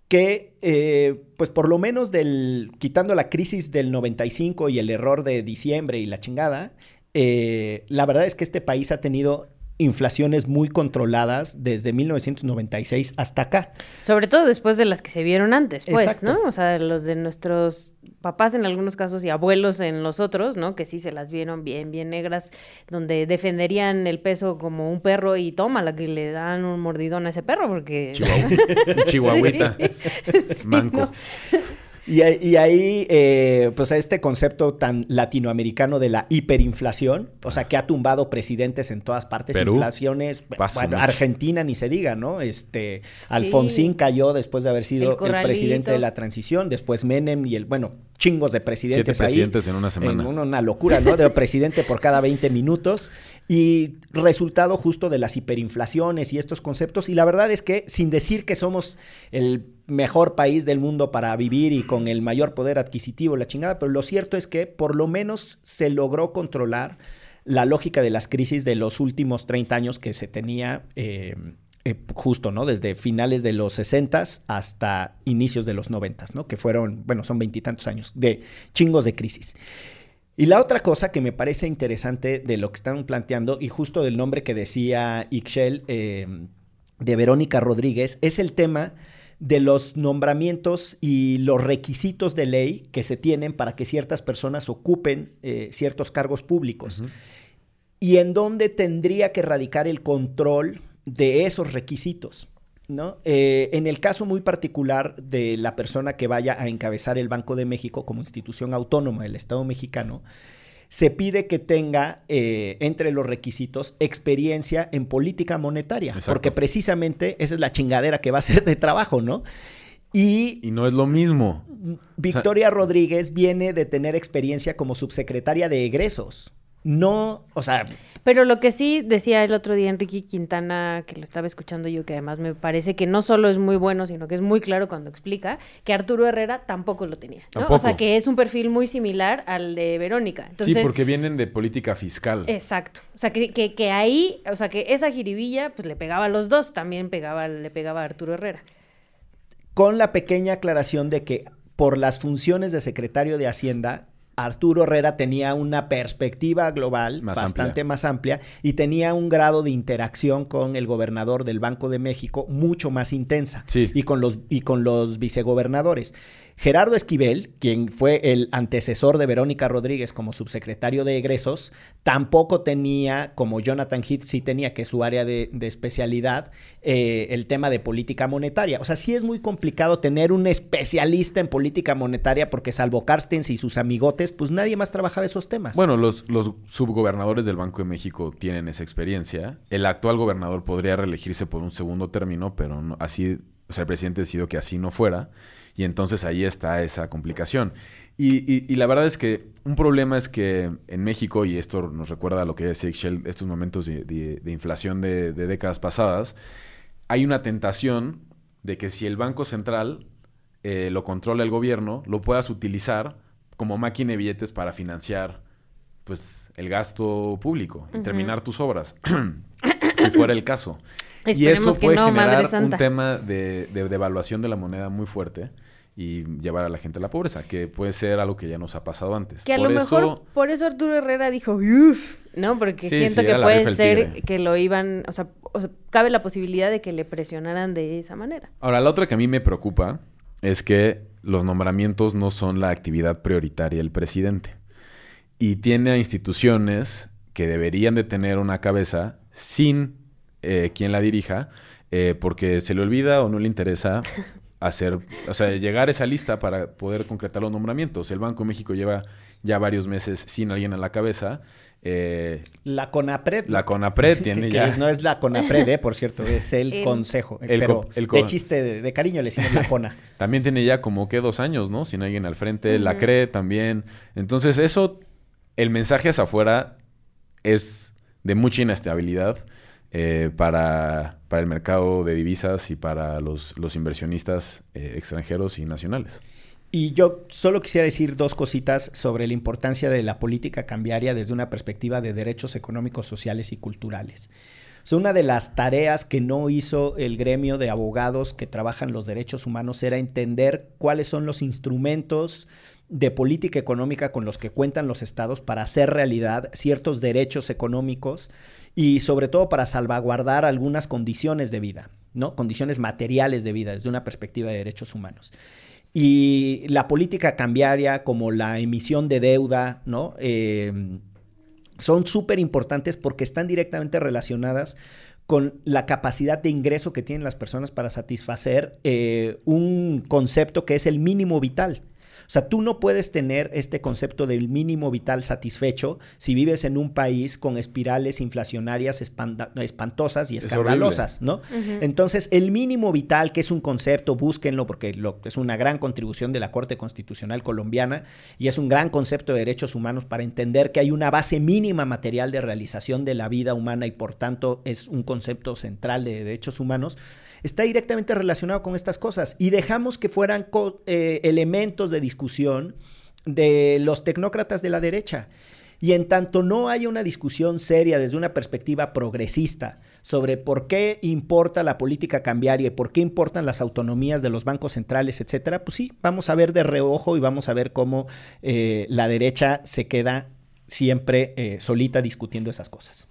que, eh, pues por lo menos del, quitando la crisis del 95 y el error de diciembre y la chingada, eh, la verdad es que este país ha tenido inflaciones muy controladas desde 1996 hasta acá. Sobre todo después de las que se vieron antes, pues, Exacto. ¿no? O sea, los de nuestros papás en algunos casos y abuelos en los otros, ¿no? Que sí se las vieron bien, bien negras, donde defenderían el peso como un perro y toma la que le dan un mordidón a ese perro porque... Chihuahua- chihuahuita. Sí, Manco. ¿no? Y, ahí- y ahí, eh, pues a este concepto tan latinoamericano de la hiperinflación, o sea, que ha tumbado presidentes en todas partes, Perú, inflaciones, bueno. Argentina ni se diga, ¿no? Este, Alfonsín cayó después de haber sido el, presidente de la transición, después Menem y el, bueno, chingos de presidentes Siete ahí. presidentes en una semana. En una, una locura, ¿no? De presidente por cada 20 minutos. Y resultado justo de las hiperinflaciones y estos conceptos. Y la verdad es que, sin decir que somos el mejor país del mundo para vivir y con el mayor poder adquisitivo, la chingada, pero lo cierto es que por lo menos se logró controlar la lógica de las crisis de los últimos 30 años que se tenía. eh, eh, justo, ¿no? Desde finales de los 60 hasta inicios de los 90, ¿no? Que fueron, bueno, son veintitantos años de chingos de crisis. Y la otra cosa que me parece interesante de lo que están planteando, y justo del nombre que decía Ixchel eh, de Verónica Rodríguez, es el tema de los nombramientos y los requisitos de ley que se tienen para que ciertas personas ocupen eh, ciertos cargos públicos. Y en dónde tendría que radicar el control de esos requisitos. ¿no? Eh, en el caso muy particular de la persona que vaya a encabezar el Banco de México como institución autónoma del Estado mexicano, se pide que tenga eh, entre los requisitos experiencia en política monetaria, Exacto. porque precisamente esa es la chingadera que va a ser de trabajo, ¿no? Y Y no es lo mismo. Victoria Rodríguez viene de tener experiencia como subsecretaria de egresos. No, o sea, Pero lo que sí decía el otro día Enrique Quintana, que lo estaba escuchando yo, que además me parece que no solo es muy bueno, sino que es muy claro cuando explica, que Arturo Herrera tampoco lo tenía. ¿no? O sea, que es un perfil muy similar al de Verónica. Entonces, sí, porque vienen de política fiscal. Exacto. O sea, que, que, que ahí, o sea, que esa jiribilla, pues le pegaba a los dos, también pegaba, le pegaba a Arturo Herrera. con la pequeña aclaración de que por las funciones de secretario de Hacienda, Arturo Herrera tenía una perspectiva global Más bastante amplia. más amplia y tenía un grado de interacción con el gobernador del Banco de México mucho más intensa Sí. y, con los, y con los vicegobernadores. Gerardo Esquivel, quien fue el antecesor de Verónica Rodríguez como subsecretario de egresos, tampoco tenía, como Jonathan Heath sí tenía, que es su área de, especialidad, eh, el tema de política monetaria. O sea, sí es muy complicado tener un especialista en política monetaria porque salvo Carstens y sus amigotes, pues nadie más trabajaba esos temas. Bueno, los, los subgobernadores del Banco de México tienen esa experiencia. El actual gobernador podría reelegirse por un segundo término, pero no- así, o sea, el presidente decidió que así no fuera. Y entonces ahí está esa complicación. Y, y- y la verdad es que un problema es que en México, y esto nos recuerda a lo que decía Shell, estos momentos de, de- de inflación de, de décadas pasadas, hay una tentación de que si el Banco Central eh, lo controla el gobierno, lo puedas utilizar como máquina de billetes para financiar pues el gasto público y terminar tus obras, si fuera el caso. y eso puede no, generar un tema de devaluación de la moneda muy fuerte y llevar a la gente a la pobreza, que puede ser algo que ya nos ha pasado antes. Que a Por lo eso- mejor por eso Arturo Herrera dijo, uff, ¿no? Porque Sí, siento sí, que puede ser que lo iban, o sea, o sea, cabe la posibilidad de que le presionaran de esa manera. Ahora, la otra que a mí me preocupa es que los nombramientos no son la actividad prioritaria del presidente. Y tiene a instituciones que deberían de tener una cabeza sin eh, quien la dirija, eh, porque se le olvida o no le interesa hacer, o sea, llegar a esa lista para poder concretar los nombramientos. El Banco de México lleva ya varios meses sin alguien a la cabeza. Eh, La CONAPRED. la CONAPRED tiene que ya... no es la CONAPRED, eh, por cierto, es el, El- consejo. el pero co- el de chiste de, de cariño le decimos la CONA. También tiene ya como que dos años, ¿no? Sin alguien al frente. La CRE también. Entonces, eso, el mensaje hacia afuera es de mucha inestabilidad eh, para, para el mercado de divisas y para los, los inversionistas eh, extranjeros y nacionales. Y yo solo quisiera decir dos cositas sobre la importancia de la política cambiaria desde una perspectiva de derechos económicos, sociales y culturales. Una de las tareas que no hizo el gremio de abogados que trabajan los derechos humanos era entender cuáles son los instrumentos de política económica con los que cuentan los estados para hacer realidad ciertos derechos económicos y sobre todo para salvaguardar algunas condiciones de vida, ¿no? Condiciones materiales de vida desde una perspectiva de derechos humanos. Y la política cambiaria, como la emisión de deuda, ¿no? Eh, son súper importantes porque están directamente relacionadas con la capacidad de ingreso que tienen las personas para satisfacer eh, un concepto que es el mínimo vital. O sea, tú no puedes tener este concepto del mínimo vital satisfecho si vives en un país con espirales inflacionarias espantosas y Es escandalosas, ¿no? Entonces, el mínimo vital, que es un concepto, búsquenlo porque lo, es una gran contribución de la Corte Constitucional colombiana y es un gran concepto de derechos humanos para entender que hay una base mínima material de realización de la vida humana y por tanto es un concepto central de derechos humanos, está directamente relacionado con estas cosas y dejamos que fueran eh, elementos de discusión de los tecnócratas de la derecha. Y en tanto no haya una discusión seria desde una perspectiva progresista sobre por qué importa la política cambiaria y por qué importan las autonomías de los bancos centrales, etcétera, pues sí, vamos a ver de reojo y vamos a ver cómo eh, la derecha se queda siempre eh, solita discutiendo esas cosas.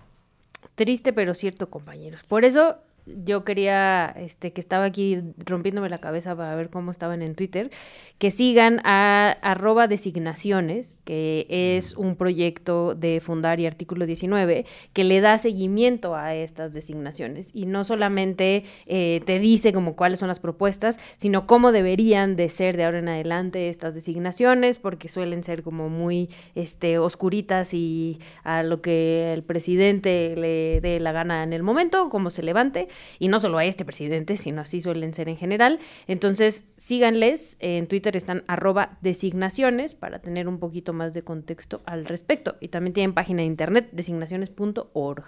Triste pero cierto, compañeros. Por eso yo quería, este, que estaba aquí rompiéndome la cabeza para ver cómo estaban en Twitter, que sigan a arroba designaciones, que es un proyecto de Fundar y Artículo 19, que le da seguimiento a estas designaciones. Y no solamente eh, te dice como cuáles son las propuestas, sino cómo deberían de ser de ahora en adelante estas designaciones, porque suelen ser como muy este, oscuritas y a lo que el presidente le dé la gana en el momento, como se levante y no solo a este presidente, sino así suelen ser en general. Entonces, síganles, en Twitter están arroba designaciones para tener un poquito más de contexto al respecto. Y también tienen página de internet, designaciones.org.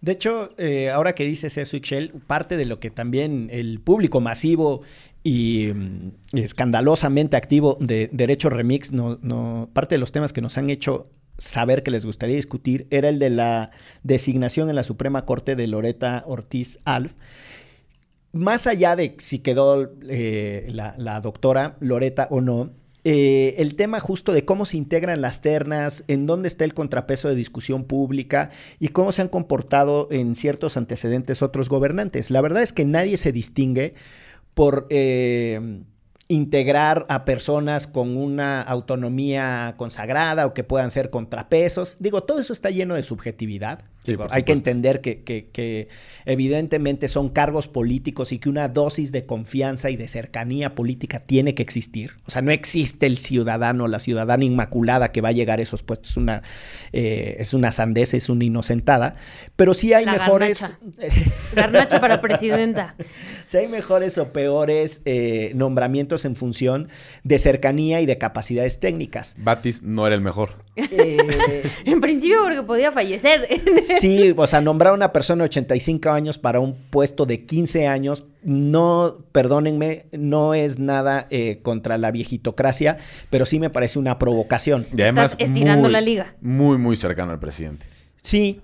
De hecho, eh, ahora que dices eso, Ixchel, parte de lo que también el público masivo y mm, escandalosamente activo de Derecho Remix, no, no, parte de los temas que nos han hecho saber que les gustaría discutir era el de la designación en la Suprema Corte de Loreta Ortiz Alf. Más allá de si quedó eh, la, doctora Loreta o no, eh, el tema justo de cómo se integran las ternas, en dónde está el contrapeso de discusión pública y cómo se han comportado en ciertos antecedentes otros gobernantes. La verdad es que nadie se distingue por eh, integrar a personas con una autonomía consagrada o que puedan ser contrapesos. Digo, todo eso está lleno de subjetividad. Sí, hay que entender que, que- que evidentemente son cargos políticos y que una dosis de confianza y de cercanía política tiene que existir. O sea, no existe el ciudadano, la ciudadana inmaculada que va a llegar a esos puestos. Es una, eh, es una sandeza, es una inocentada. Pero sí hay La mejores... garnacha. Garnacha para presidenta. si hay mejores o peores eh, nombramientos en función de cercanía y de capacidades técnicas. Batis no era el mejor. Eh, En principio porque podía fallecer. sí, o sea, nombrar a una persona de 85 años para un puesto de 15 años, no, perdónenme, no es nada eh, contra la viejitocracia, pero sí me parece una provocación. Y además, Estás estirando muy, la liga. Muy, muy cercano al presidente. Sí,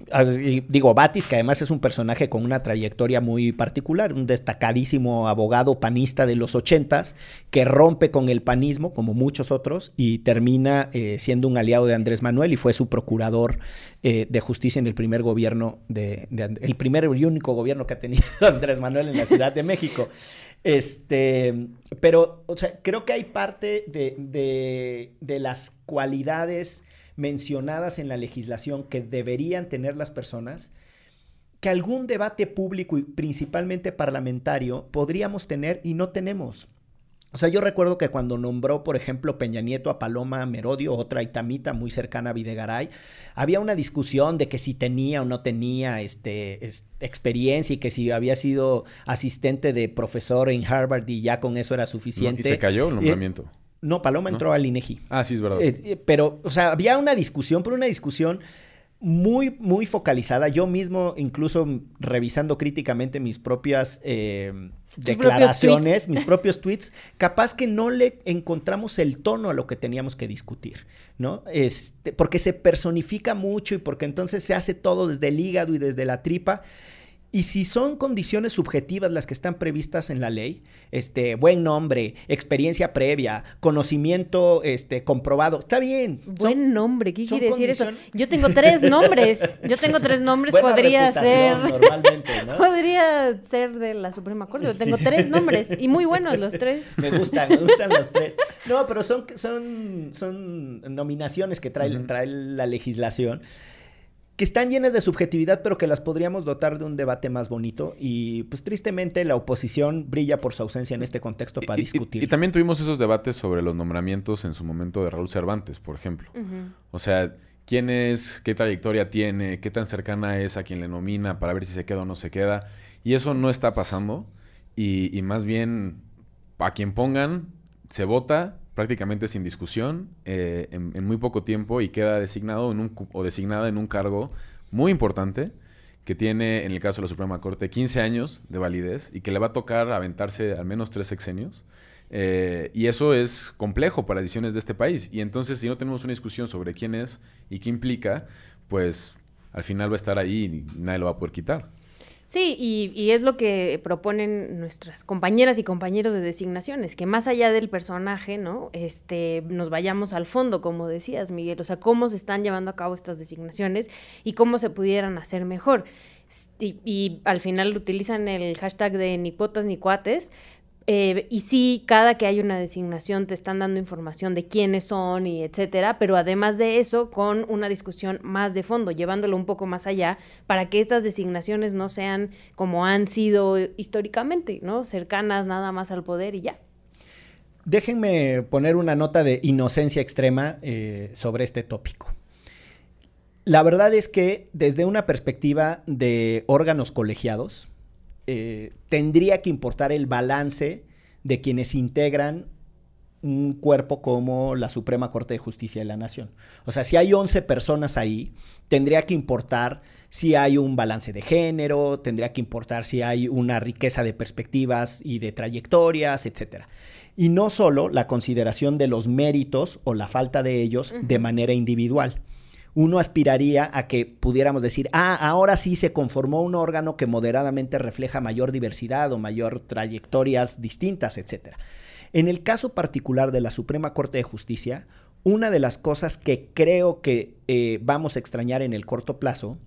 digo, Batis, que además es un personaje con una trayectoria muy particular, un destacadísimo abogado panista de los ochentas, que rompe con el panismo, como muchos otros, y termina eh, siendo un aliado de Andrés Manuel y fue su procurador eh, de justicia en el primer gobierno, de, de el primer y único gobierno que ha tenido Andrés Manuel en la Ciudad de México. Este, pero, o sea, creo que hay parte de, de- de las cualidades mencionadas en la legislación que deberían tener las personas, que algún debate público y principalmente parlamentario podríamos tener y no tenemos. O sea, yo recuerdo que cuando nombró, por ejemplo, Peña Nieto a Paloma Merodio, otra itamita muy cercana a Videgaray, había una discusión de que si tenía o no tenía este, experiencia y que si había sido asistente de profesor en Harvard y ya con eso era suficiente. y se cayó el nombramiento. No, Paloma entró al INEGI. Ah, sí, es verdad. Eh, eh, pero, o sea, había una discusión, pero una discusión muy, muy focalizada. Yo mismo, incluso revisando críticamente mis propias eh, declaraciones, mis propios tweets, capaz que no le encontramos el tono a lo que teníamos que discutir, ¿no? Este, porque se personifica mucho y porque entonces se hace todo desde el hígado y desde la tripa. Y si son condiciones subjetivas las que están previstas en la ley, este, buen nombre, experiencia previa, conocimiento este, comprobado, está bien. Buen nombre, ¿qué quiere decir eso? Yo tengo tres nombres, yo tengo tres nombres, podría ser... Normalmente, ¿no? podría ser de la Suprema Corte, yo tengo tres nombres y muy buenos los tres. Me gustan, me gustan los tres. No, pero son, son, son nominaciones que trae, trae la legislación que están llenas de subjetividad, pero que las podríamos dotar de un debate más bonito. Y pues tristemente la oposición brilla por su ausencia en este contexto para discutir. Y, también tuvimos esos debates sobre los nombramientos en su momento de Raúl Cervantes, por ejemplo. O sea, quién es, qué trayectoria tiene, qué tan cercana es a quien le nomina para ver si se queda o no se queda. Y eso no está pasando. Y, y más bien, a quien pongan, se vota prácticamente sin discusión eh, en, muy poco tiempo y queda designado en un, o designada en un cargo muy importante que tiene, en el caso de la Suprema Corte, 15 años de validez y que le va a tocar aventarse al menos tres sexenios. Eh, y eso es complejo para decisiones de este país. Y entonces, si no tenemos una discusión sobre quién es y qué implica, pues al final va a estar ahí y nadie lo va a poder quitar. Sí, y, es lo que proponen nuestras compañeras y compañeros de designaciones, que más allá del personaje, ¿no? Este, nos vayamos al fondo, como decías, Miguel, o sea, cómo se están llevando a cabo estas designaciones y cómo se pudieran hacer mejor. Y, y al final utilizan el hashtag de ni cuotas ni cuates, eh, y sí, cada que hay una designación te están dando información de quiénes son y etcétera, pero además de eso, con una discusión más de fondo, llevándolo un poco más allá, para que estas designaciones no sean como han sido históricamente, ¿no? Cercanas nada más al poder y ya. Déjenme poner una nota de inocencia extrema eh, sobre este tópico. La verdad es que desde una perspectiva de órganos colegiados, eh, tendría que importar el balance de quienes integran un cuerpo como la Suprema Corte de Justicia de la Nación. O sea, si hay 11 personas ahí, tendría que importar si hay un balance de género, tendría que importar si hay una riqueza de perspectivas y de trayectorias, etc. Y no solo la consideración de los méritos o la falta de ellos de manera individual uno aspiraría a que pudiéramos decir, ah, ahora sí se conformó un órgano que moderadamente refleja mayor diversidad o mayor trayectorias distintas, etc. En el caso particular de la Suprema Corte de Justicia, una de las cosas que creo que eh, vamos a extrañar en el corto plazo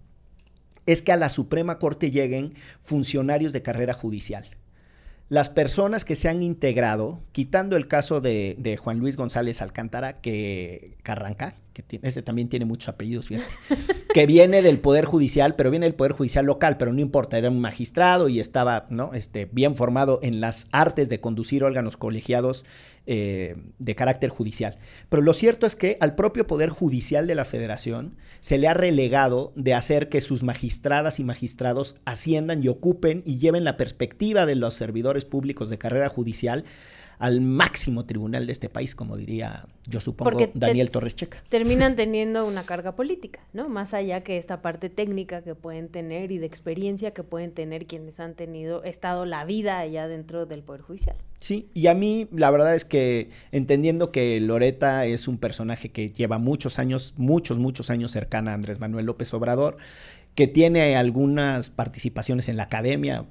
es que a la Suprema Corte lleguen funcionarios de carrera judicial las personas que se han integrado, quitando el caso de, Juan Luis González Alcántara, que Carranca, que ese también tiene muchos apellidos, fíjate, que viene del Poder Judicial, pero viene del Poder Judicial local, pero no importa, era un magistrado y estaba ¿no? este, bien formado en las artes de conducir órganos colegiados eh, de carácter judicial. Pero lo cierto es que al propio Poder Judicial de la Federación se le ha relegado de hacer que sus magistradas y magistrados asciendan y ocupen y lleven la perspectiva de los servidores públicos de carrera judicial al máximo tribunal de este país, como diría, yo supongo, Daniel Torres Checa. Terminan teniendo una carga política, ¿no? Más allá que esta parte técnica que pueden tener y de experiencia que pueden tener quienes han tenido, estado la vida allá dentro del Poder Judicial. Sí, y a mí la verdad es que entendiendo que Loreta es un personaje que lleva muchos años, muchos, muchos años cercana a Andrés Manuel López Obrador, que tiene algunas participaciones en la academia,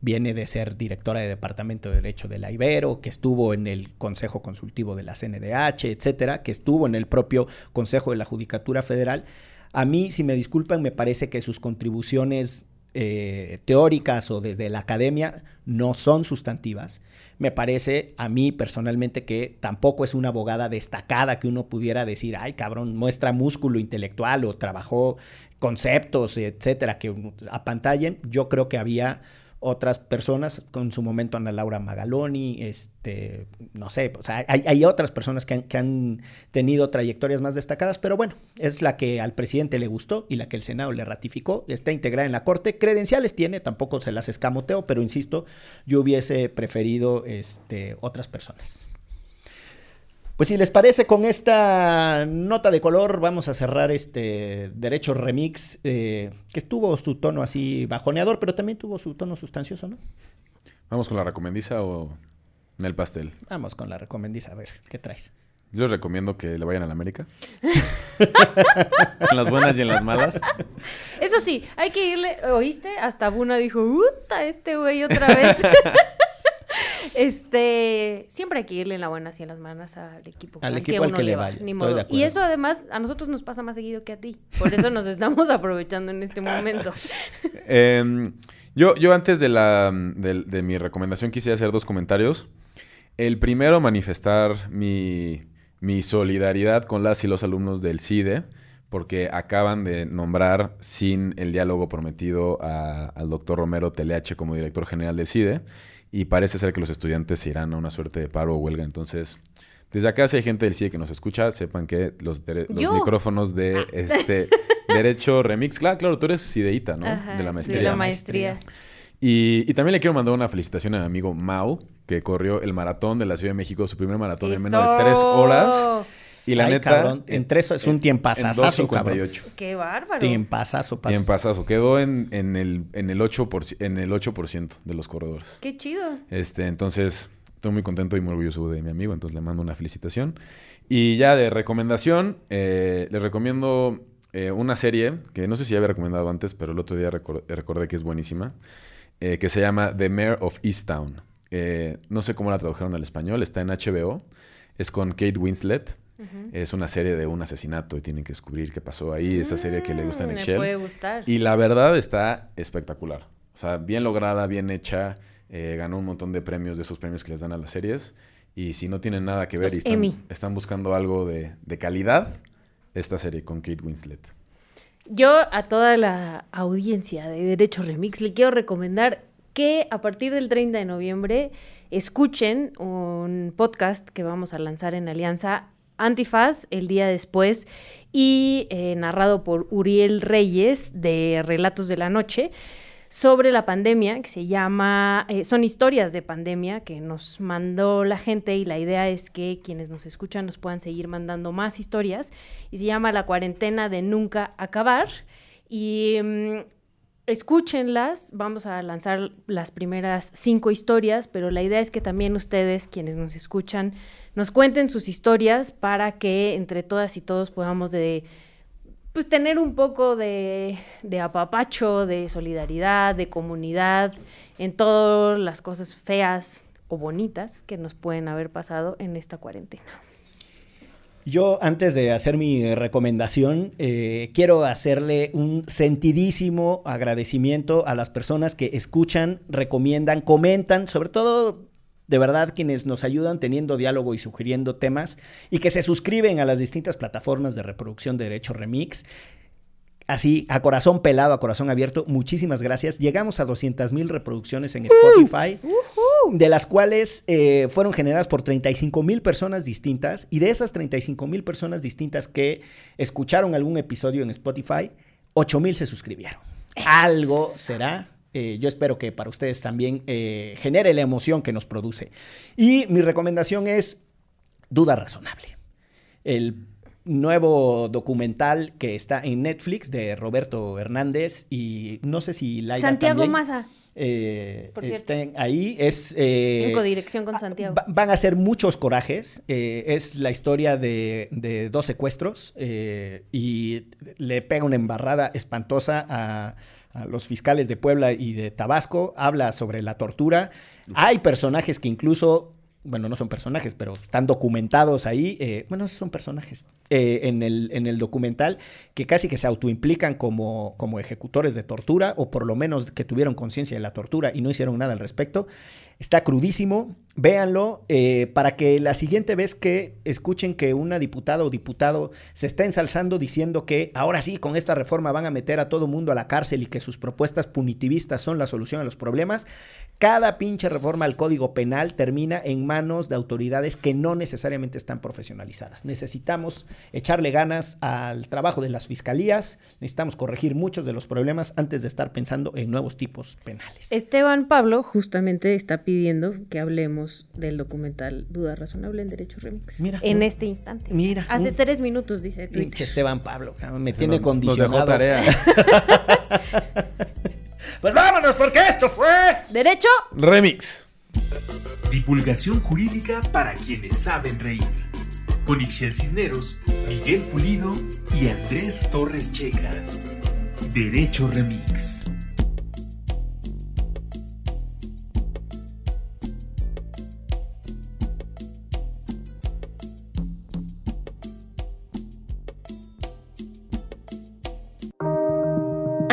viene de ser directora de Departamento de Derecho de la Ibero, que estuvo en el Consejo Consultivo de la CNDH, etcétera, que estuvo en el propio Consejo de la Judicatura Federal. A mí, si me disculpan, me parece que sus contribuciones eh, teóricas o desde la academia no son sustantivas. Me parece a mí personalmente que tampoco es una abogada destacada que uno pudiera decir, ay cabrón, muestra músculo intelectual o trabajó conceptos, etcétera, que apantallen. Yo creo que había otras personas, con su momento Ana Laura Magaloni, este, no sé, o sea, hay, hay otras personas que han, que han, tenido trayectorias más destacadas, pero bueno, es la que al presidente le gustó y la que el Senado le ratificó, está integrada en la Corte, credenciales tiene, tampoco se las escamoteo, pero insisto, yo hubiese preferido este, otras personas. Pues si les parece, con esta nota de color vamos a cerrar este Derecho Remix, eh, que estuvo su tono así bajoneador, pero también tuvo su tono sustancioso, ¿no? ¿Vamos con la recomendiza o en el pastel? Vamos con la recomendiza, a ver, ¿qué traes? Yo les recomiendo que le vayan a la América. en las buenas y en las malas. Eso sí, hay que irle, ¿oíste? Hasta Buna dijo, ¡Uta, este güey otra vez! Este, siempre hay que irle en la buena y en las manos al equipo. Al equipo al que le vaya. Ni modo. Y eso además a nosotros nos pasa más seguido que a ti. Por eso nos estamos aprovechando en este momento. eh, yo, yo antes de, la, de, de, mi recomendación quisiera hacer dos comentarios. El primero, manifestar mi, mi solidaridad con las y los alumnos del CIDE porque acaban de nombrar sin el diálogo prometido a, al doctor Romero Teleache como director general del CIDE y parece ser que los estudiantes se irán a una suerte de paro o huelga. Entonces, desde acá, si hay gente del CIE que nos escucha, sepan que los, los micrófonos de este Derecho Remix, claro, claro, tú eres CIDEITA, ¿no? Ajá, de la maestría. De la maestría. Y, y, también le quiero mandar una felicitación a mi amigo Mau, que corrió el maratón de la Ciudad de México, su primer maratón en menos de tres horas. Y la Ay, neta. cabrón, en tres es un tiempazazazo, En 2.58. Qué bárbaro. Tiempazazo, paso. Tiempazazo. Quedó en, en, el, en, el 8%, en el 8% de los corredores. Qué chido. Este, entonces, estoy muy contento y muy orgulloso de mi amigo, entonces le mando una felicitación. Y ya de recomendación, eh, les recomiendo eh, una serie que no sé si ya había recomendado antes, pero el otro día recor recordé que es buenísima, eh, que se llama The Mayor of Easttown. Eh, no sé cómo la tradujeron al español, está en HBO, es con Kate Winslet. Uh -huh. Es una serie de un asesinato y tienen que descubrir qué pasó ahí. Esa serie que le gusta a Mm, Nichelle. puede gustar. Y la verdad está espectacular. O sea, bien lograda, bien hecha. Eh, ganó un montón de premios de esos premios que les dan a las series. Y si no tienen nada que ver Los y están buscando algo de, de calidad, esta serie con Kate Winslet. Yo a toda la audiencia de Derecho Remix le quiero recomendar que a partir del 30 de noviembre escuchen un podcast que vamos a lanzar en Alianza Antifaz el día después y eh, narrado por Uriel Reyes de Relatos de la Noche sobre la pandemia que se llama, eh, son historias de pandemia que nos mandó la gente y la idea es que quienes nos escuchan nos puedan seguir mandando más historias y se llama La cuarentena de nunca acabar y mmm, escúchenlas, vamos a lanzar las primeras cinco historias, pero la idea es que también ustedes, quienes nos escuchan, nos cuenten sus historias para que entre todas y todos podamos de pues tener un poco de, de apapacho, de solidaridad, de comunidad en todas las cosas feas o bonitas que nos pueden haber pasado en esta cuarentena. Yo, antes de hacer mi recomendación, eh, quiero hacerle un sentidísimo agradecimiento a las personas que escuchan, recomiendan, comentan, sobre todo de verdad quienes nos ayudan teniendo diálogo y sugiriendo temas y que se suscriben a las distintas plataformas de reproducción de Derecho Remix. Así, a corazón pelado, a corazón abierto, muchísimas gracias. Llegamos a 200 mil reproducciones en Spotify, uh, uh de las cuales eh, fueron generadas por 35 mil personas distintas. Y de esas 35 mil personas distintas que escucharon algún episodio en Spotify, 8 mil se suscribieron. Algo será eh, yo espero que para ustedes también eh, genere la emoción que nos produce. Y mi recomendación es Duda Razonable. El nuevo documental que está en Netflix de Roberto Hernández y no sé si Laila Santiago también, Maza. Eh, estén ahí. Es, eh, en codirección con Santiago. van a ser muchos corajes. Eh, es la historia de, de dos secuestros y le pega una embarrada espantosa a a los fiscales de Puebla y de Tabasco, habla sobre la tortura. Hay personajes que incluso, bueno, no son personajes, pero están documentados ahí, eh, bueno, son personajes eh, en, el, en el documental que casi que se autoimplican como, como ejecutores de tortura, o por lo menos que tuvieron conciencia de la tortura y no hicieron nada al respecto. Está crudísimo, véanlo, eh, para que la siguiente vez que escuchen que una diputada o diputado se está ensalzando diciendo que ahora sí, con esta reforma van a meter a todo mundo a la cárcel y que sus propuestas punitivistas son la solución a los problemas, cada pinche reforma al Código Penal termina en manos de autoridades que no necesariamente están profesionalizadas. Necesitamos echarle ganas al trabajo de las fiscalías, necesitamos corregir muchos de los problemas antes de estar pensando en nuevos tipos penales. Esteban Pablo justamente está pidiendo que hablemos del documental Duda Razonable en Derecho Remix. Mira, en un- este instante. Mira, Hace un- tres minutos, dice Pinche Twitter. Esteban Pablo, me tiene nos- nos condicionado. dejó tarea. Pues vámonos, porque esto fue. Derecho. Remix. Divulgación jurídica para quienes saben reír. Con Ixel Cisneros, Miguel Pulido y Andrés Torres Checa. Derecho Remix.